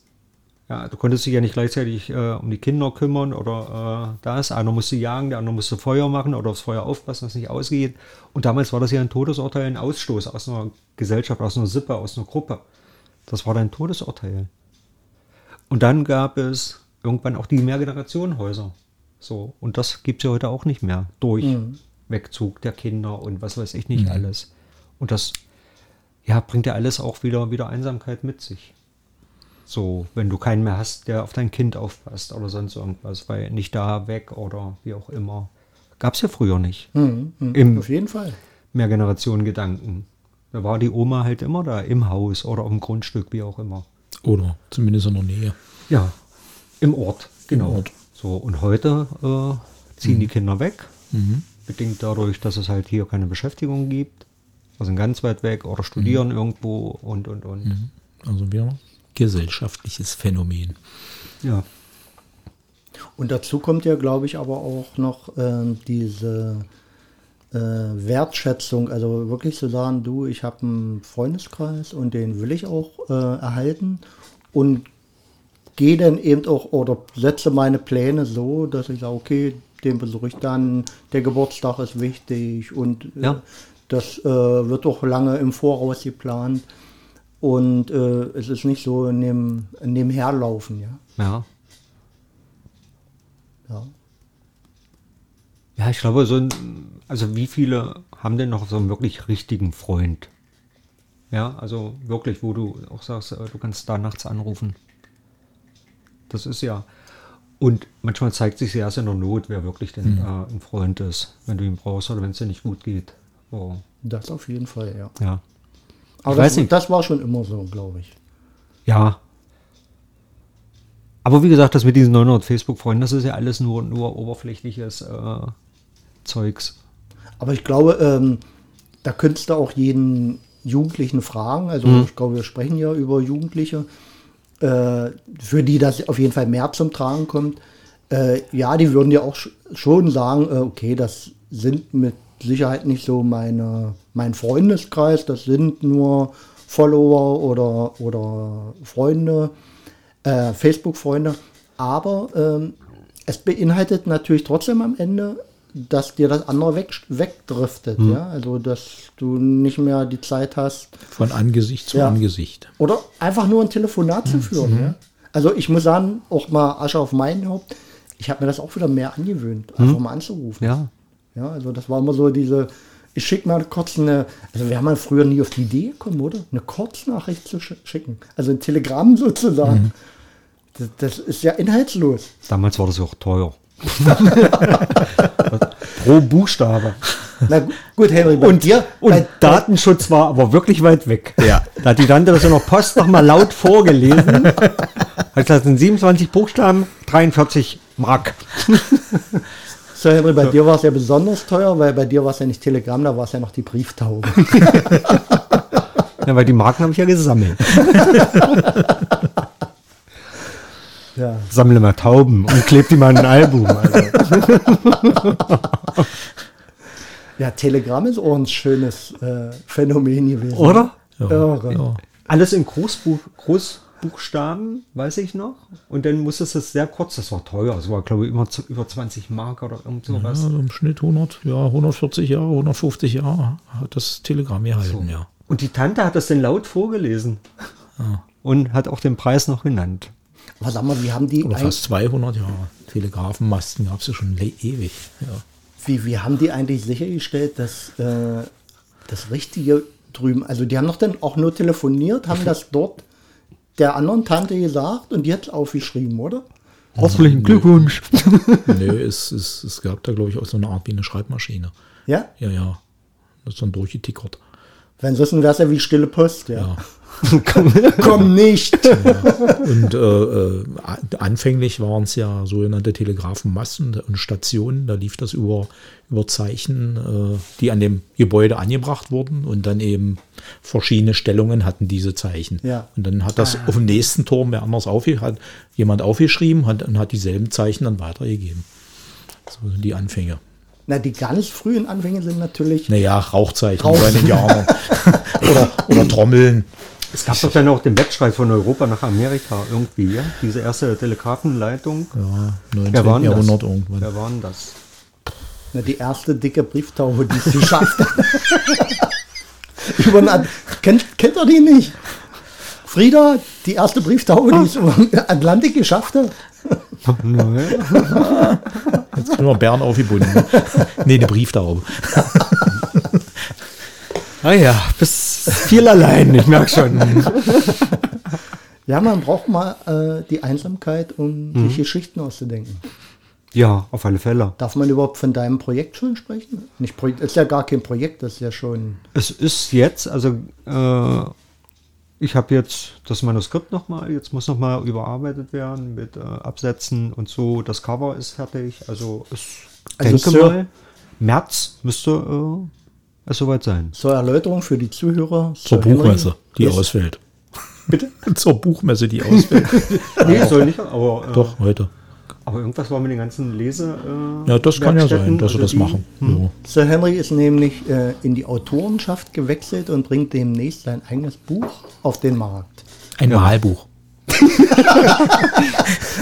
Ja, du konntest dich ja nicht gleichzeitig äh, um die Kinder kümmern oder äh, das. Einer musste jagen, der andere musste Feuer machen oder aufs Feuer aufpassen, dass es nicht ausgeht. Und damals war das ja ein Todesurteil, ein Ausstoß aus einer Gesellschaft, aus einer Sippe, aus einer Gruppe. Das war dein Todesurteil. Und dann gab es irgendwann auch die Mehrgenerationenhäuser. So, und das gibt es ja heute auch nicht mehr durch Wegzug der Kinder und was weiß ich nicht alles. Und das ja, bringt ja alles auch wieder, wieder Einsamkeit mit sich. So, wenn du keinen mehr hast, der auf dein Kind aufpasst oder sonst irgendwas, weil nicht da, weg oder wie auch immer. Gab es ja früher nicht. Mhm, mhm, Im Auf jeden Fall. Mehrgenerationen-Gedanken. Da war die Oma halt immer da, im Haus oder auf dem Grundstück, wie auch immer. Oder zumindest in der Nähe. Ja, im Ort, genau. Ort. So, und heute äh, ziehen die Kinder weg, bedingt dadurch, dass es halt hier keine Beschäftigung gibt. Also ganz weit weg oder studieren irgendwo und und und. Also wir gesellschaftliches Phänomen. Ja. Und dazu kommt ja, glaube ich, aber auch noch ähm, diese äh, Wertschätzung, also wirklich zu sagen, du, ich habe einen Freundeskreis und den will ich auch äh, erhalten und gehe dann eben auch oder setze meine Pläne so, dass ich sage, okay, den besuche ich dann, der Geburtstag ist wichtig und äh, Ja. das äh, wird auch lange im Voraus geplant und äh, es ist nicht so in dem, in dem Herlaufen, ja. Ja. ja. Ja, ich glaube, so ein, also wie viele haben denn noch so einen wirklich richtigen Freund? Ja, also wirklich, wo du auch sagst, äh, du kannst da nachts anrufen. Das ist ja. Und manchmal zeigt sich erst in der Not, wer wirklich denn äh, ein Freund ist, wenn du ihn brauchst oder wenn es dir nicht gut geht. Oh, Das auf jeden Fall, ja. ja. Aber Ich weiß das, nicht. das war schon immer so, glaube ich. Ja. Aber wie gesagt, das mit diesen 900 Facebook-Freunden, das ist ja alles nur, nur oberflächliches äh, Zeugs. Aber ich glaube, ähm, da könntest du auch jeden Jugendlichen fragen. Also Mhm. ich glaube, wir sprechen ja über Jugendliche, äh, für die das auf jeden Fall mehr zum Tragen kommt. Äh, ja, die würden dir auch sch schon sagen, äh, okay, das sind mit Sicherheit nicht so meine, mein Freundeskreis, das sind nur Follower oder, oder Freunde, äh, Facebook-Freunde. Aber ähm, es beinhaltet natürlich trotzdem am Ende, dass dir das andere weg, wegdriftet. Hm. Ja? Also, dass du nicht mehr die Zeit hast, Von Angesicht zu Ja. Angesicht. oder einfach nur ein Telefonat Mhm. zu führen. Ja? Also ich muss sagen, auch mal Asche auf mein Haupt, ich habe mir das auch wieder mehr angewöhnt, einfach mal anzurufen. Mhm. Ja. Ja, also das war immer so diese, ich schicke mal kurz eine, also wir haben ja früher nie auf die Idee gekommen, oder? Eine Kurznachricht zu sch schicken. Also ein Telegramm sozusagen. Mhm. Das, das ist ja inhaltslos. Damals war das auch teuer. Pro Buchstabe. Na gu- gut, Henry, bei Und, dir, und bei, Datenschutz war aber wirklich weit weg. Ja. Da hat die Tante das in der Post nochmal laut vorgelesen. Hat gesagt, sind 27 Buchstaben, 43 Mark. so Henry, bei dir war es ja besonders teuer, weil bei dir war es ja nicht Telegramm, da war es ja noch die Brieftaube. Ja, weil die Marken habe ich ja gesammelt. ja. Sammle mal Tauben und klebe die mal in ein Album. Also. ja, Telegramm ist auch ein schönes äh, Phänomen gewesen. Oder? Ja. Alles in Großbuch, Großbuchstaben, weiß ich noch. Und dann musstest du es sehr kurz, das war teuer, das war glaube ich immer zu, über 20 Mark oder irgend sowas. Also im Schnitt 100, ja, 140 Jahre, 150 Jahre hat das Telegramm gehalten, ja. Und die Tante hat das dann laut vorgelesen. Und hat auch den Preis noch genannt. Aber sag mal, wie haben die, Oder fast 200 Jahre. Telegrafenmasten gab es ja schon ewig. Ja. wie, wie haben die eigentlich sichergestellt, dass äh, das Richtige drüben, also die haben doch dann auch nur telefoniert, haben das dort der anderen Tante gesagt und die hat es aufgeschrieben, oder? Herzlichen Glückwunsch. nee, es, es, es gab da, glaube ich, auch so eine Art wie eine Schreibmaschine. Ja? Ja, ja. Das ist dann durchgetickert. Wenn sie wissen, wäre es ja wie stille Post, ja. Ja. Komm nicht! Und äh, äh, anfänglich waren es ja sogenannte Telegrafenmasten und Stationen. Da lief das über, über Zeichen, äh, die an dem Gebäude angebracht wurden und dann eben verschiedene Stellungen hatten diese Zeichen. Ja. Und dann hat das auf dem nächsten Turm wer anders aufge hat jemand aufgeschrieben hat, und hat dieselben Zeichen dann weitergegeben. So sind die Anfänge. Na, die ganz frühen Anfänge sind natürlich. Naja, Rauchzeichen Rauch- bei den Jahren. oder, oder Trommeln. Es gab doch dann auch den Wettstreit von Europa nach Amerika irgendwie, ja? Diese erste Telegrafenleitung. Ja, 19. Wer war denn Jahrhundert das? irgendwann. Wer war denn das? Na, die erste dicke Brieftaube, die es geschafft hat. über den At kennt, kennt ihr die nicht? Frieda, die erste Brieftaube, die es über den Atlantik geschafft hat. Jetzt sind wir Bern aufgebunden. nee, eine Brieftaube. Ah ja, bis viel allein, ich merke schon. Ja, man braucht mal äh, die Einsamkeit, um sich Geschichten auszudenken. Ja, auf alle Fälle. Darf man überhaupt von deinem Projekt schon sprechen? Nicht Projekt, ist ja gar kein Projekt, das ist ja schon. Es ist jetzt, also äh, ich habe jetzt das Manuskript nochmal, jetzt muss nochmal überarbeitet werden mit äh, Absätzen und so. Das Cover ist fertig, also ich Also denke mal, März müsste äh, es soweit sein. Zur Erläuterung für die Zuhörer. Zur Buchmesse, die ist- ausfällt. Bitte? Zur Buchmesse, die ausfällt. Nee, soll nicht, aber, äh, Doch, heute. aber irgendwas war mit den ganzen Lese. Äh, Ja, das kann ja sein, dass sie das die- machen. Ja. Sir Henry ist nämlich äh, in die Autorenschaft gewechselt und bringt demnächst sein eigenes Buch auf den Markt. Ein Malbuch.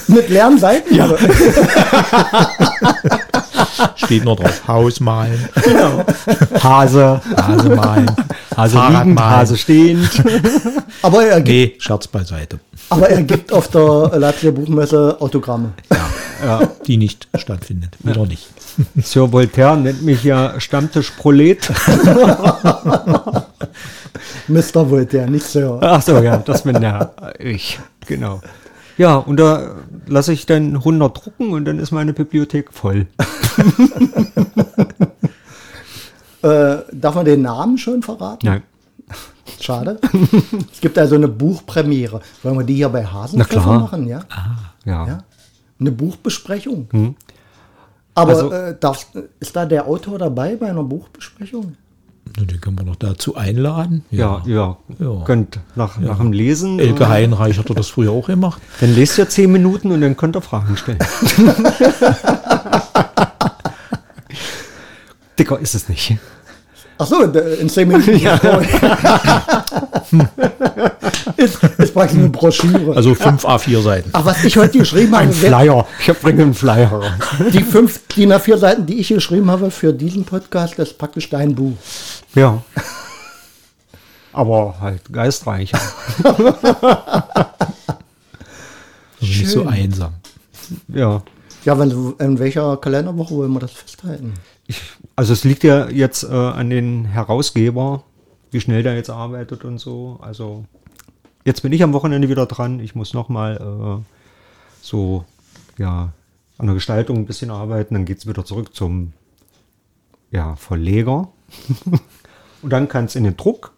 Mit leeren Seiten? Ja. Steht nur drauf. Haus malen, Hase. Hase malen. Hase Fahrrad liegend, malen. Hase stehend. Aber er gibt, Nee, Scherz beiseite. aber er gibt auf der Leipziger Buchmesse Autogramme. Die nicht stattfindet. Wieder nicht. Sir Voltaire nennt mich ja Stammtischprolet. Mr. Voltaire, nicht Sir. Ach so, ja, das bin ja ich. Genau. Ja, und da lasse ich dann 100 drucken und dann ist meine Bibliothek voll. Äh, darf man den Namen schon verraten? Nein. Schade. es gibt also eine Buchpremiere. Wollen wir die hier bei Hasenpfeffer klar. machen? Ja? Ja. ja. Eine Buchbesprechung. Aber Also- äh, darf, ist da der Autor dabei bei einer Buchbesprechung? Den können wir noch dazu einladen. Ja, ja. Ja. Könnt nach, nach dem Lesen. Elke äh, Heinreich hat das früher auch gemacht. Dann lest ihr 10 Minuten und dann könnt ihr Fragen stellen. Dicker ist es nicht. Ach so, in zehn Minuten. ist, ist praktisch eine Broschüre. Also fünf A4 Seiten. Ach, was ich heute geschrieben Ein habe, wer- Flyer. Ich bringe einen Flyer. die fünf DIN A4 Seiten, die ich geschrieben habe für diesen Podcast, das ist praktisch dein Buch. Ja. Aber halt geistreicher. Also nicht so einsam. Ja. Ja, wenn, in welcher Kalenderwoche wollen wir das festhalten? Ich, also es liegt ja jetzt äh, an den Herausgeber, wie schnell der jetzt arbeitet und so. Also jetzt bin ich am Wochenende wieder dran. Ich muss nochmal äh, so ja an der Gestaltung ein bisschen arbeiten. Dann geht es wieder zurück zum ja, Verleger. und dann kann es in den Druck.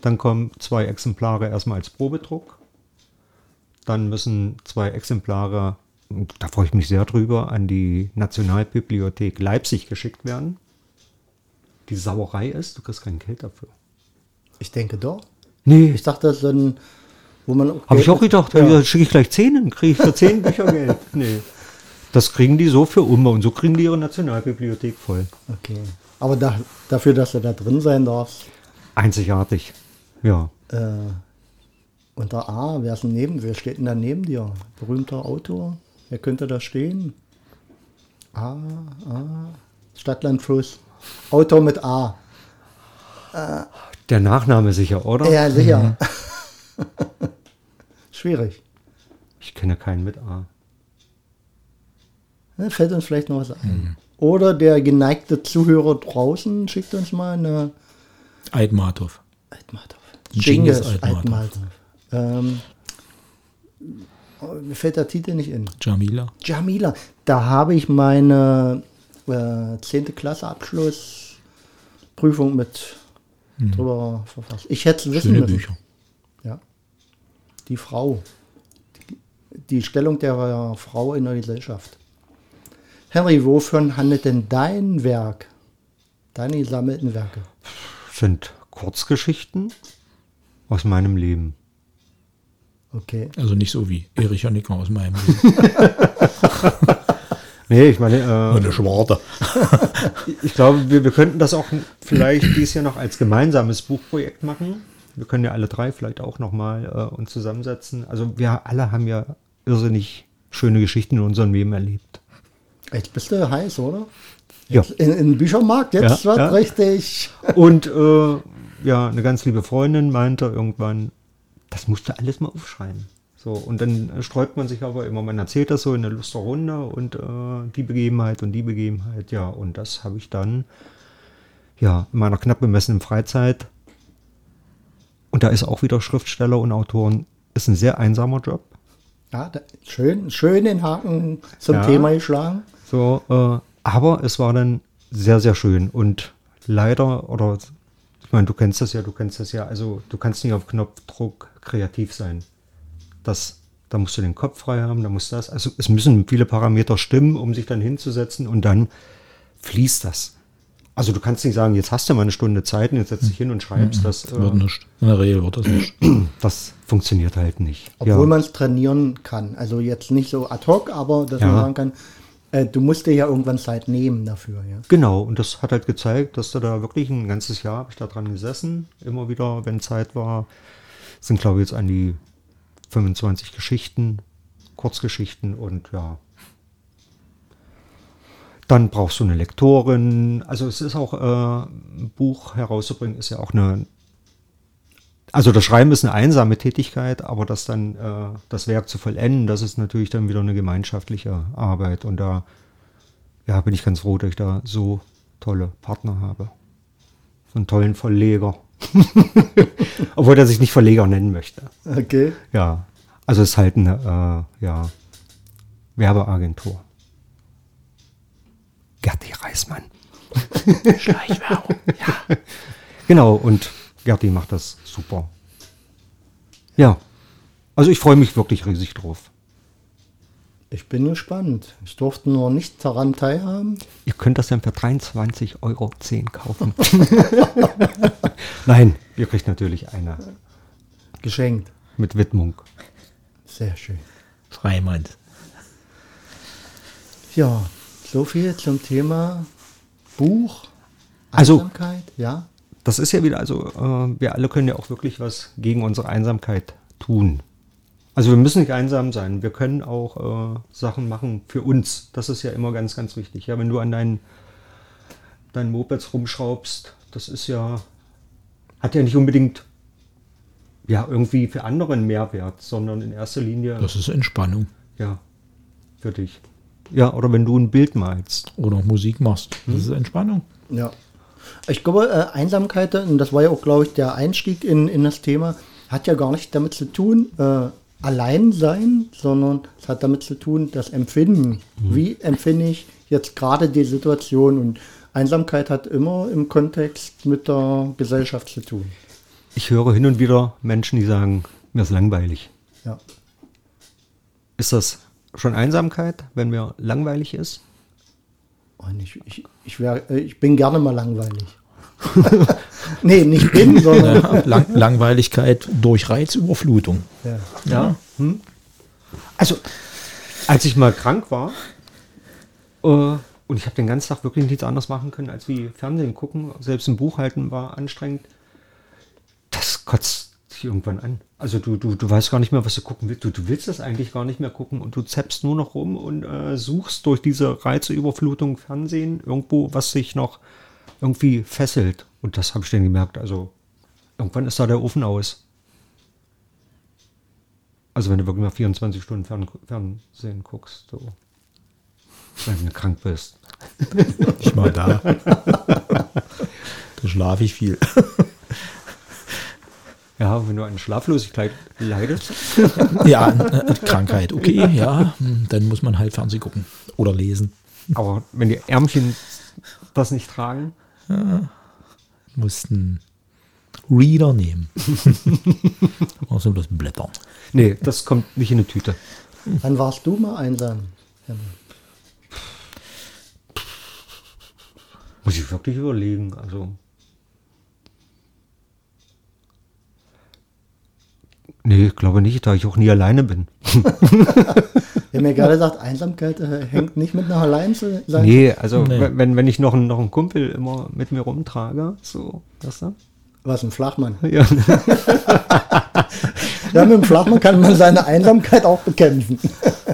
Dann kommen zwei Exemplare erstmal als Probedruck. Dann müssen zwei Exemplare, da freue ich mich sehr drüber, an die Nationalbibliothek Leipzig geschickt werden. Die Sauerei ist, du kriegst kein Geld dafür. Ich denke doch. Nee, Ich dachte, das ist ein, wo man. habe ich auch gedacht, Ja. schicke ich gleich zehn, dann kriege ich für zehn Bücher Geld. Nee. Das kriegen die so für Umba und so kriegen die ihre Nationalbibliothek voll. Okay. Aber da, dafür, dass du da drin sein darfst, Einzigartig. Ja. äh, unter A, wer ist denn neben, wer steht denn da neben dir? Berühmter Autor? Wer könnte da stehen? A, A, Stadtland Fluss. Autor mit A. Der Nachname sicher, oder? Ja, sicher. Schwierig. Ich kenne keinen mit A. Ja, fällt uns vielleicht noch was ein. Oder der geneigte Zuhörer draußen schickt uns mal eine Aitmatov. Altmatov. Genghis. Altmatov. Ähm, oh, mir fällt der Titel nicht in. Jamila. Jamila. Da habe ich meine äh, 10. Klasse Abschlussprüfung mit drüber verfasst. Ich hätte es wissen Schöne müssen. Bücher. Ja. Die Frau. Die, die Stellung der Frau in der Gesellschaft. Henry, wovon handelt denn dein Werk? Deine gesammelten Werke? Sind Kurzgeschichten aus meinem Leben. Okay. Also nicht so wie Erich Honecker aus meinem Leben. Nee, ich meine, äh, Eine Schwarte. Ich glaube, wir, wir könnten das auch vielleicht dieses Jahr noch als gemeinsames Buchprojekt machen. Wir können ja alle drei vielleicht auch nochmal äh, uns zusammensetzen. Also wir alle haben ja irrsinnig schöne Geschichten in unserem Leben erlebt. Jetzt bist du heiß, oder? Ja. In, in den Büchermarkt, jetzt Ja, wird ja. richtig. Und äh, ja, eine ganz liebe Freundin meinte irgendwann, das musst du alles mal aufschreiben. So, und dann äh, sträubt man sich aber immer, man erzählt das so in einer lustigen Runde und äh, die Begebenheit und die Begebenheit, ja, und das habe ich dann ja in meiner knapp bemessenen Freizeit. Und da ist auch wieder Schriftsteller und Autoren, ist ein sehr einsamer Job. Ja, da, schön, schön den Haken zum Ja. Thema geschlagen. So, äh, aber es war dann sehr, sehr schön. Und leider, oder ich meine, du kennst das ja, du kennst das ja, also du kannst nicht auf Knopfdruck kreativ sein. Das, da musst du den Kopf frei haben, da muss das, also es müssen viele Parameter stimmen, um sich dann hinzusetzen und dann fließt das. Also du kannst nicht sagen, jetzt hast du mal eine Stunde Zeit und jetzt setzt dich hin und schreibst das. Wird Äh, nicht. In der Regel wird das nicht. das funktioniert halt nicht. Obwohl man es trainieren kann. Also jetzt nicht so ad hoc, aber dass man Ja. sagen kann, äh, du musst dir ja irgendwann Zeit nehmen dafür. Ja. Genau, und das hat halt gezeigt, dass du da wirklich ein ganzes Jahr habe ich da dran gesessen, immer wieder, wenn Zeit war. Sind, glaube ich, jetzt an die 25 Geschichten, Kurzgeschichten und ja. Dann brauchst du eine Lektorin. Also es ist auch, äh, ein Buch herauszubringen, ist ja auch eine, also das Schreiben ist eine einsame Tätigkeit, aber das dann, äh, das Werk zu vollenden, das ist natürlich dann wieder eine gemeinschaftliche Arbeit. Und da, ja, bin ich ganz froh, dass ich da so tolle Partner habe. So einen tollen Verleger. Obwohl er sich nicht Verleger nennen möchte. Okay. Ja, also es ist halt eine äh, ja, Werbeagentur. Gerti Reismann. Schleichwerbung. Ja. Genau, und Gerti macht das super. Ja, also ich freue mich wirklich riesig drauf. Ich bin gespannt. Ich durfte nur nicht daran teilhaben. Ihr könnt das dann für 23,10 Euro kaufen. Nein, ihr kriegt natürlich eine Geschenkt. mit Widmung. Sehr schön. Freimanns. Ja, so viel zum Thema Buch. Also- Einsamkeit, ja. Das ist ja wieder, also äh, wir alle können ja auch wirklich was gegen unsere Einsamkeit tun. Also wir müssen nicht einsam sein. Wir können auch äh, Sachen machen für uns. Das ist ja immer ganz, ganz wichtig. Ja, wenn du an deinen, deinen Mopeds rumschraubst, das ist ja, hat ja nicht unbedingt ja irgendwie für andere einen Mehrwert, sondern in erster Linie Das ist Entspannung. ja für dich. Ja, oder wenn du ein Bild malst. Oder Musik machst. Das ist Entspannung. Ja. Ich glaube, äh, Einsamkeit, und das war ja auch, glaube ich, der Einstieg in, in das Thema, hat ja gar nicht damit zu tun, äh, allein sein, sondern es hat damit zu tun, das Empfinden. Wie empfinde ich jetzt gerade die Situation? Und Einsamkeit hat immer im Kontext mit der Gesellschaft zu tun. Ich höre hin und wieder Menschen, die sagen, mir ist langweilig. Ja. Ist das schon Einsamkeit, wenn mir langweilig ist? Und ich, ich, ich, wär, äh, ich bin gerne mal langweilig. Nee, nicht bin, sondern. Ja, Lang Langweiligkeit durch Reizüberflutung. Ja. Ja. Hm? Also, als ich mal krank war äh, und ich habe den ganzen Tag wirklich nichts anderes machen können, als wie Fernsehen gucken, selbst ein Buch halten war anstrengend, das kotzt dich irgendwann an. Also du, du, du weißt gar nicht mehr, was du gucken willst. Du, du willst das eigentlich gar nicht mehr gucken und du zappst nur noch rum und äh, suchst durch diese Reizeüberflutung Fernsehen irgendwo, was sich noch irgendwie fesselt. Und das habe ich dann gemerkt. Also irgendwann ist da der Ofen aus. Also wenn du wirklich mal 24 Stunden Fern Fernsehen guckst, so. Wenn du krank bist. Nicht mal da. da schlafe ich viel. Ja, wenn du an Schlaflosigkeit leidest. Ja, äh, Krankheit, okay, ja. hm, Dann muss man halt Fernsehen gucken oder lesen. Aber wenn die Ärmchen das nicht tragen, Mussten Reader nehmen. Außer bloß Blättern. nee, das kommt nicht in eine Tüte. Wann warst du mal einsam? Ja. Muss ich wirklich überlegen. Also. Nee, ich glaube nicht, da ich auch nie alleine bin. Wir haben ja gerade gesagt, Einsamkeit äh, hängt nicht mit einer Allein zu sein. Nee, also Nee. Wenn, wenn ich noch, einen- noch einen Kumpel immer mit mir rumtrage, so, weißt du? Was, ein Flachmann? Ja. Ja, mit dem Flachmann kann man seine Einsamkeit auch bekämpfen.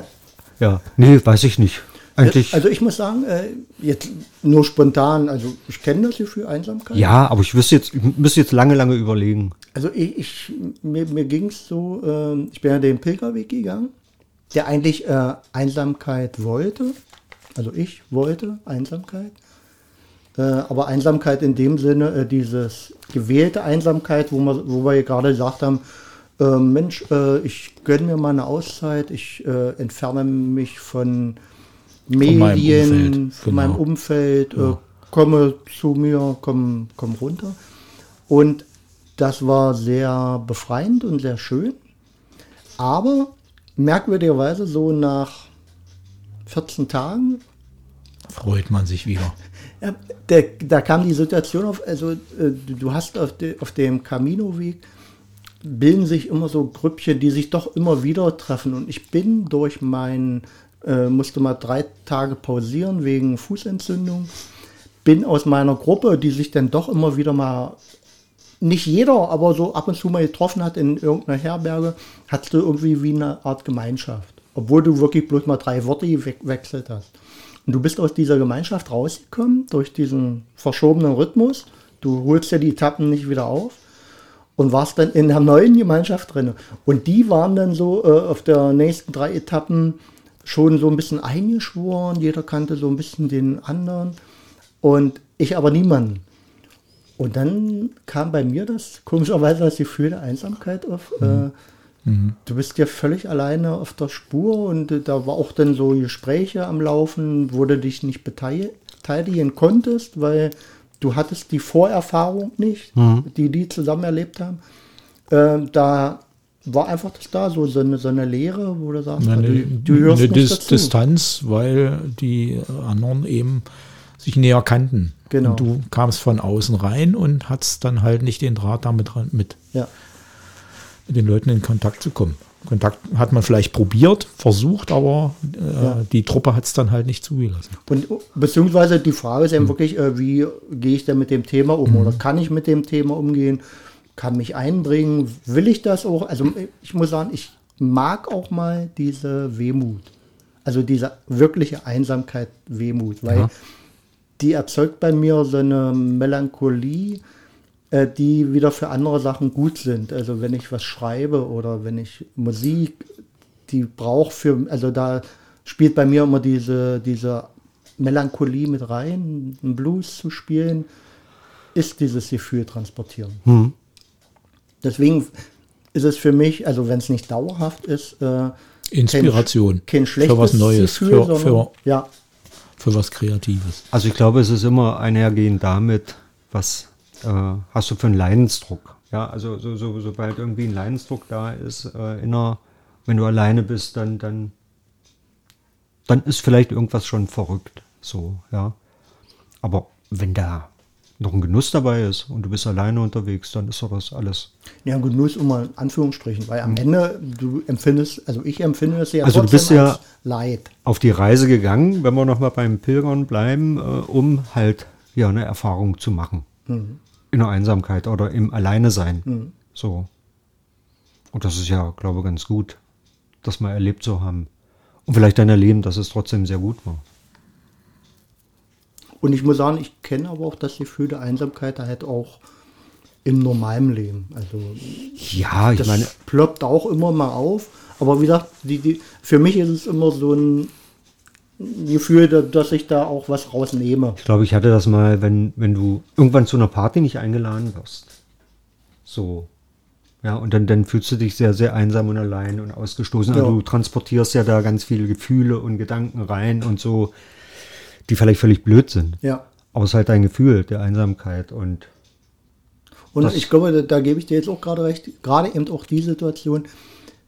ja, nee, weiß ich nicht. Eigentlich, Also ich muss sagen, äh, jetzt nur spontan, also ich kenne das Gefühl Einsamkeit. ja, aber ich wüsste jetzt, ich müsste jetzt lange, lange überlegen. Also ich, ich mir, mir ging es so, ähm, ich bin ja den Pilgerweg gegangen, der eigentlich äh, Einsamkeit wollte. Also ich wollte Einsamkeit. Äh, aber Einsamkeit in dem Sinne, äh, dieses gewählte Einsamkeit, wo, wir, wo wir ja gerade gesagt haben, äh, Mensch, äh, ich gönne mir mal eine Auszeit, ich äh, entferne mich von meinem Medien, Umfeld, von meinem genau. Umfeld, äh, komme zu mir, komm, komm runter. Und das war sehr befreiend und sehr schön. Aber merkwürdigerweise so nach 14 Tagen, Freut man sich wieder. ja, der, da kam die Situation auf, also äh, du hast auf, de, auf dem Camino-Weg bilden sich immer so Grüppchen, die sich doch immer wieder treffen. Und ich bin durch mein, äh, musste mal drei Tage pausieren wegen Fußentzündung, bin aus meiner Gruppe, die sich dann doch immer wieder mal, nicht jeder, aber so ab und zu mal getroffen hat in irgendeiner Herberge, hattest du irgendwie wie eine Art Gemeinschaft. Obwohl du wirklich bloß mal drei Worte gewechselt hast. Und du bist aus dieser Gemeinschaft rausgekommen durch diesen verschobenen Rhythmus. Du holst ja die Etappen nicht wieder auf und warst dann in der neuen Gemeinschaft drin. Und die waren dann so äh, auf der nächsten drei Etappen schon so ein bisschen eingeschworen. Jeder kannte so ein bisschen den anderen. Und ich aber niemanden. Und dann kam bei mir das komischerweise das Gefühl der Einsamkeit auf. Äh, Du bist ja völlig alleine auf der Spur und äh, da war auch dann so Gespräche am Laufen, wo du dich nicht betei- beteiligen konntest, weil du hattest die Vorerfahrung nicht, die die zusammen erlebt haben. Ähm, da war einfach das da, so, so, eine, so eine Leere, wo du sagst, Eine, du, du hörst eine nicht Dis dazu. Distanz, weil die anderen eben sich näher kannten. Genau. Und du kamst von außen rein und hattest dann halt nicht den Draht damit mit, Ja. mit den Leuten in Kontakt zu kommen. Kontakt hat man vielleicht probiert, versucht, aber äh, Ja. die Truppe hat es dann halt nicht zugelassen. Und beziehungsweise die Frage ist eben wirklich, äh, wie gehe ich denn mit dem Thema um? Oder kann ich mit dem Thema umgehen? Kann mich einbringen? Will ich das auch? Also ich muss sagen, ich mag auch mal diese Wehmut. Also diese wirkliche Einsamkeit, Wehmut, weil Ja. Die erzeugt bei mir so eine Melancholie, äh, die wieder für andere Sachen gut sind. Also wenn ich was schreibe oder wenn ich Musik, die braucht für, also da spielt bei mir immer diese, diese Melancholie mit rein, einen Blues zu spielen, ist dieses Gefühl transportieren. Deswegen ist es für mich, also wenn es nicht dauerhaft ist, äh, Inspiration kein, kein schlechtes für was Neues, Gefühl, für, sondern, für, ja, für was Kreatives. Also ich glaube, es ist immer einhergehend damit, was äh, hast du für einen Leidensdruck. Ja, also so, so, sobald irgendwie ein Leidensdruck da ist, äh, inner, wenn du alleine bist, dann, dann, dann ist vielleicht irgendwas schon verrückt. So, ja. Aber wenn da noch ein Genuss dabei ist und du bist alleine unterwegs, dann ist doch das alles. Ja, ist immer in Anführungsstrichen, weil am Ende du empfindest, also ich empfinde es ja Also du bist ja- Leid. Auf die Reise gegangen, wenn wir nochmal beim Pilgern bleiben, äh, um halt ja eine Erfahrung zu machen. In der Einsamkeit oder im Alleine sein. So. Und das ist ja, glaube ich, ganz gut, das mal erlebt zu haben. Und vielleicht dann erleben, dass es trotzdem sehr gut war. Und ich muss sagen, ich kenne aber auch das Gefühl der Einsamkeit halt auch im normalen Leben. Also Ja, ich das meine, ploppt auch immer mal auf. Aber wie gesagt, die, die, für mich ist es immer so ein Gefühl, da- dass ich da auch was rausnehme. ich glaube, ich hatte das mal, wenn, wenn du irgendwann zu einer Party nicht eingeladen wirst. So. Ja, und dann, dann fühlst du dich sehr, sehr einsam und allein und ausgestoßen. Ja. Also du transportierst ja da ganz viele Gefühle und Gedanken rein und so, die vielleicht völlig blöd sind. Ja. Aber es ist halt dein Gefühl der Einsamkeit und Und Das- ich glaube, da, da gebe ich dir jetzt auch gerade recht, gerade eben auch die Situation,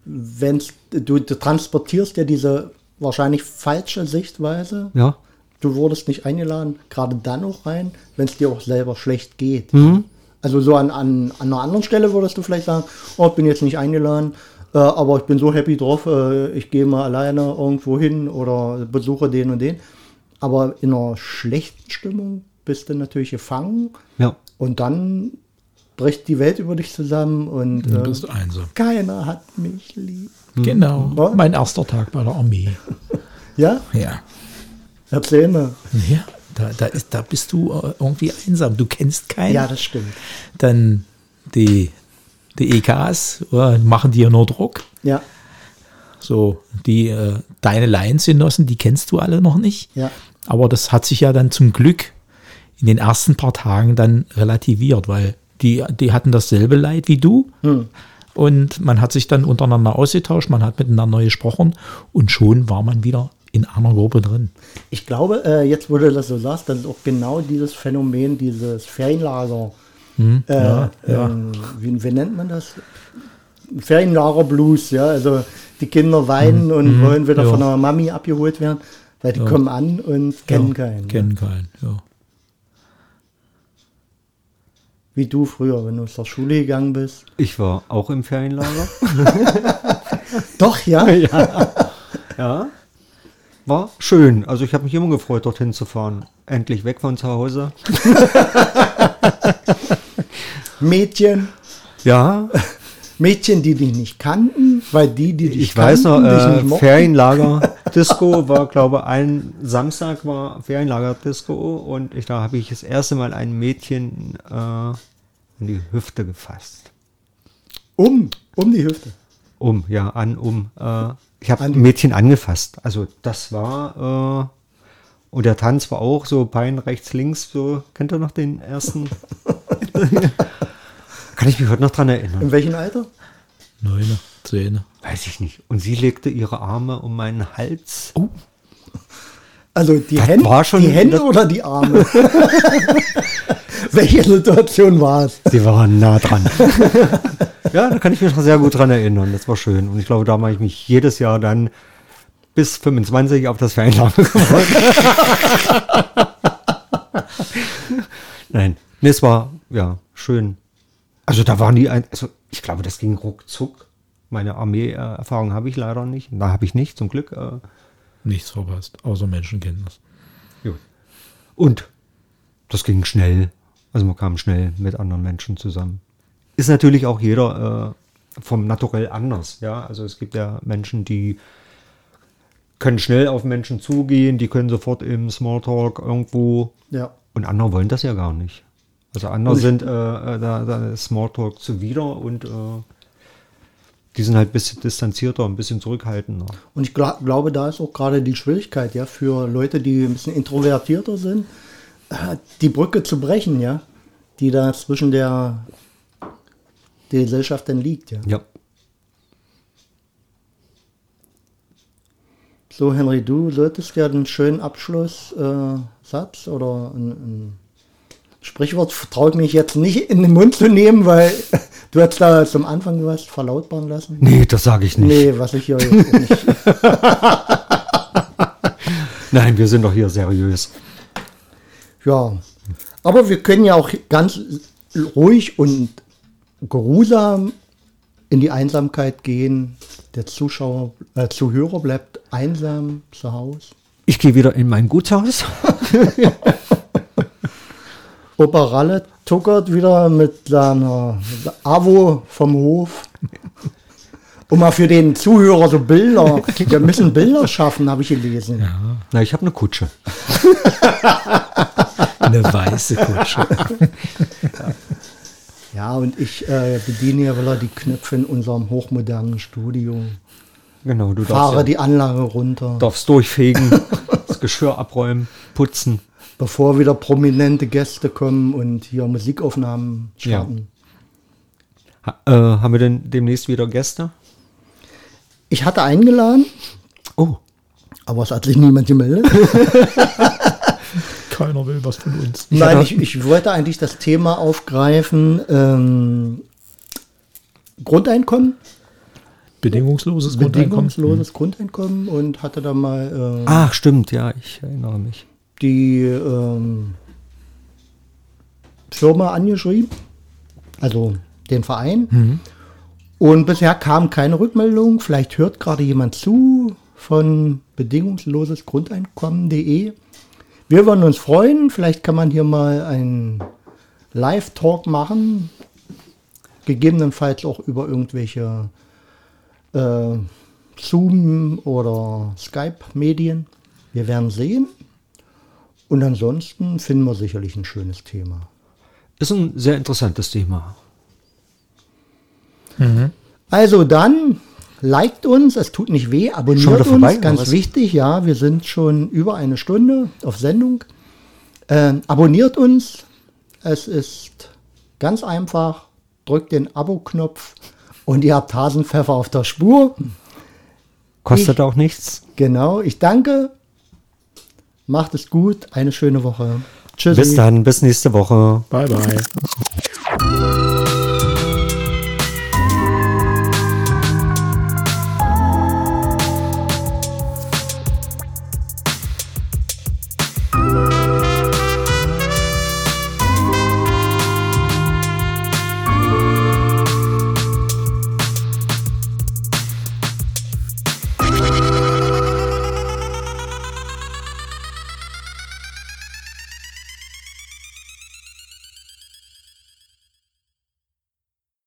wenn du, du transportierst ja diese wahrscheinlich falsche Sichtweise. ja, Du wurdest nicht eingeladen, gerade dann auch rein, wenn es dir auch selber schlecht geht. Mhm. Also so an, an, an einer anderen Stelle würdest du vielleicht sagen, oh, ich bin jetzt nicht eingeladen, äh, aber ich bin so happy drauf, äh, ich gehe mal alleine irgendwo hin oder besuche den und den. Aber in einer schlechten Stimmung bist du natürlich gefangen ja. und dann bricht die Welt über dich zusammen und Du äh, bist einsam. keiner hat mich lieb. Genau. Was? Mein erster Tag bei der Armee. Ja, Ja. erzähl mal. Ja, da, da, ist, da bist du äh, irgendwie einsam. Du kennst keinen. Ja, das stimmt. Dann die, die EKs äh, machen dir nur Druck. Ja, So, die äh, deine Lionsgenossen, die kennst du alle noch nicht. ja. Aber das hat sich ja dann zum Glück in den ersten paar Tagen dann relativiert, weil die, die hatten dasselbe Leid wie du. Und man hat sich dann untereinander ausgetauscht, man hat miteinander gesprochen und schon war man wieder in einer Gruppe drin. Ich glaube, äh, jetzt wo du das so sagst, das ist auch genau dieses Phänomen, dieses Ferienlager. äh, Hm, ja, ja. ähm, wie, wie nennt man das? Ferienlager Blues, ja. Also die Kinder weinen und wollen wieder Hm, ja. von der Mami abgeholt werden, weil die kommen an und kennen ja, keinen. Kennen keinen, ja. Wie du früher, wenn du zur Schule gegangen bist. Ich war auch im Ferienlager. Doch, ja. ja. War schön. Also ich habe mich immer gefreut, dorthin zu fahren. Endlich weg von zu Hause. Mädchen, Ja, Mädchen, die dich nicht kannten, weil die, die dich ich weiß noch, kannten, dich äh. Ferienlager Disco war, glaube ein Samstag war Ferienlager-Disco und ich, da habe ich das erste Mal ein Mädchen äh, in die Hüfte gefasst. Um, um die Hüfte. Um, ja, an, um. Äh, ich habe ein Mädchen angefasst. Also das war, äh, und der Tanz war auch so Bein rechts, links, so, kennt ihr noch den ersten? Kann ich mich heute noch dran erinnern? In welchem Alter? Neune, Zähne. Weiß ich nicht. Und sie legte ihre Arme um meinen Hals. Oh, Also die Das Hände, war schon- die Hände oder die Arme? Welche Situation war es? Sie waren nah dran. ja, da kann ich mich noch sehr gut dran erinnern. Das war schön. Und ich glaube, da mache ich mich jedes Jahr dann bis 25 auf das Ferienlager. Nein, nee, es war ja schön. Also da waren die, ein, also ich glaube, das ging ruckzuck. Meine Armee-Erfahrung habe ich leider nicht. Da habe ich nicht, zum Glück. Äh, nichts verpasst, außer Menschenkenntnis. Gut. Und das ging schnell. Also man kam schnell mit anderen Menschen zusammen. Ist natürlich auch jeder äh, vom Naturell anders. Ja, also es gibt ja Menschen, die können schnell auf Menschen zugehen, die können sofort im Smalltalk irgendwo Ja. und andere wollen das ja gar nicht. Also andere sind äh, äh, da, da Smalltalk zuwider und äh, die sind halt ein bisschen distanzierter, ein bisschen zurückhaltender. Und ich gla glaube, da ist auch gerade die Schwierigkeit, ja, für Leute, die ein bisschen introvertierter sind, äh, die Brücke zu brechen, ja, die da zwischen der, der Gesellschaft dann liegt, ja. Ja. So, Henry, du solltest ja einen schönen Abschlusssatz äh, oder ein, ein Sprichwort traue ich mich jetzt nicht in den Mund zu nehmen, weil du hast da zum Anfang was verlautbaren lassen. Nee, das sage ich nicht. Nee, was ich hier jetzt nicht. Nein, wir sind doch hier seriös. Ja, aber wir können ja auch ganz ruhig und geruhsam in die Einsamkeit gehen. Der Zuschauer, äh, Zuhörer bleibt einsam zu Hause. Ich gehe wieder in mein Gutshaus. Opa Ralle tuckert wieder mit seiner Avo vom Hof. Um mal für den Zuhörer so Bilder. Wir müssen Bilder schaffen, habe ich gelesen. Na, ich habe eine Kutsche. Eine weiße Kutsche. Ja, und ich äh, bediene ja wieder die Knöpfe in unserem hochmodernen Studio. Genau, du darfst, Fahre ja, die Anlage runter. darfst durchfegen, das Geschirr abräumen, putzen. Bevor wieder prominente Gäste kommen und hier Musikaufnahmen starten. Ha, äh, haben wir denn demnächst wieder Gäste? Ich hatte eingeladen, Oh, aber es hat sich niemand gemeldet. Keiner will was von uns. Nein, ich, ich wollte eigentlich das Thema aufgreifen. Ähm, Grundeinkommen, Bedingungsloses Grundeinkommen. bedingungsloses Grundeinkommen und hatte da mal äh, ach stimmt, ja, ich erinnere mich. Die ähm, Firma angeschrieben, also den Verein. Und bisher kam keine Rückmeldung. Vielleicht hört gerade jemand zu von bedingungslosesgrundeinkommen.de. Wir würden uns freuen. Vielleicht kann man hier mal einen Live-Talk machen. Gegebenenfalls auch über irgendwelche äh, Zoom- oder Skype-Medien. Wir werden sehen. Und ansonsten finden wir sicherlich ein schönes Thema. Ist ein sehr interessantes Thema. Also dann, liked uns, es tut nicht weh, abonniert vorbei, uns, ganz wichtig, ja, wir sind schon über eine Stunde auf Sendung. Ähm, abonniert uns, es ist ganz einfach, drückt den Abo-Knopf und ihr habt Hasenpfeffer auf der Spur. Kostet Ich- auch nichts. Genau, ich danke, macht es gut, eine schöne Woche. Tschüss. Bis dann, bis nächste Woche. Bye, bye.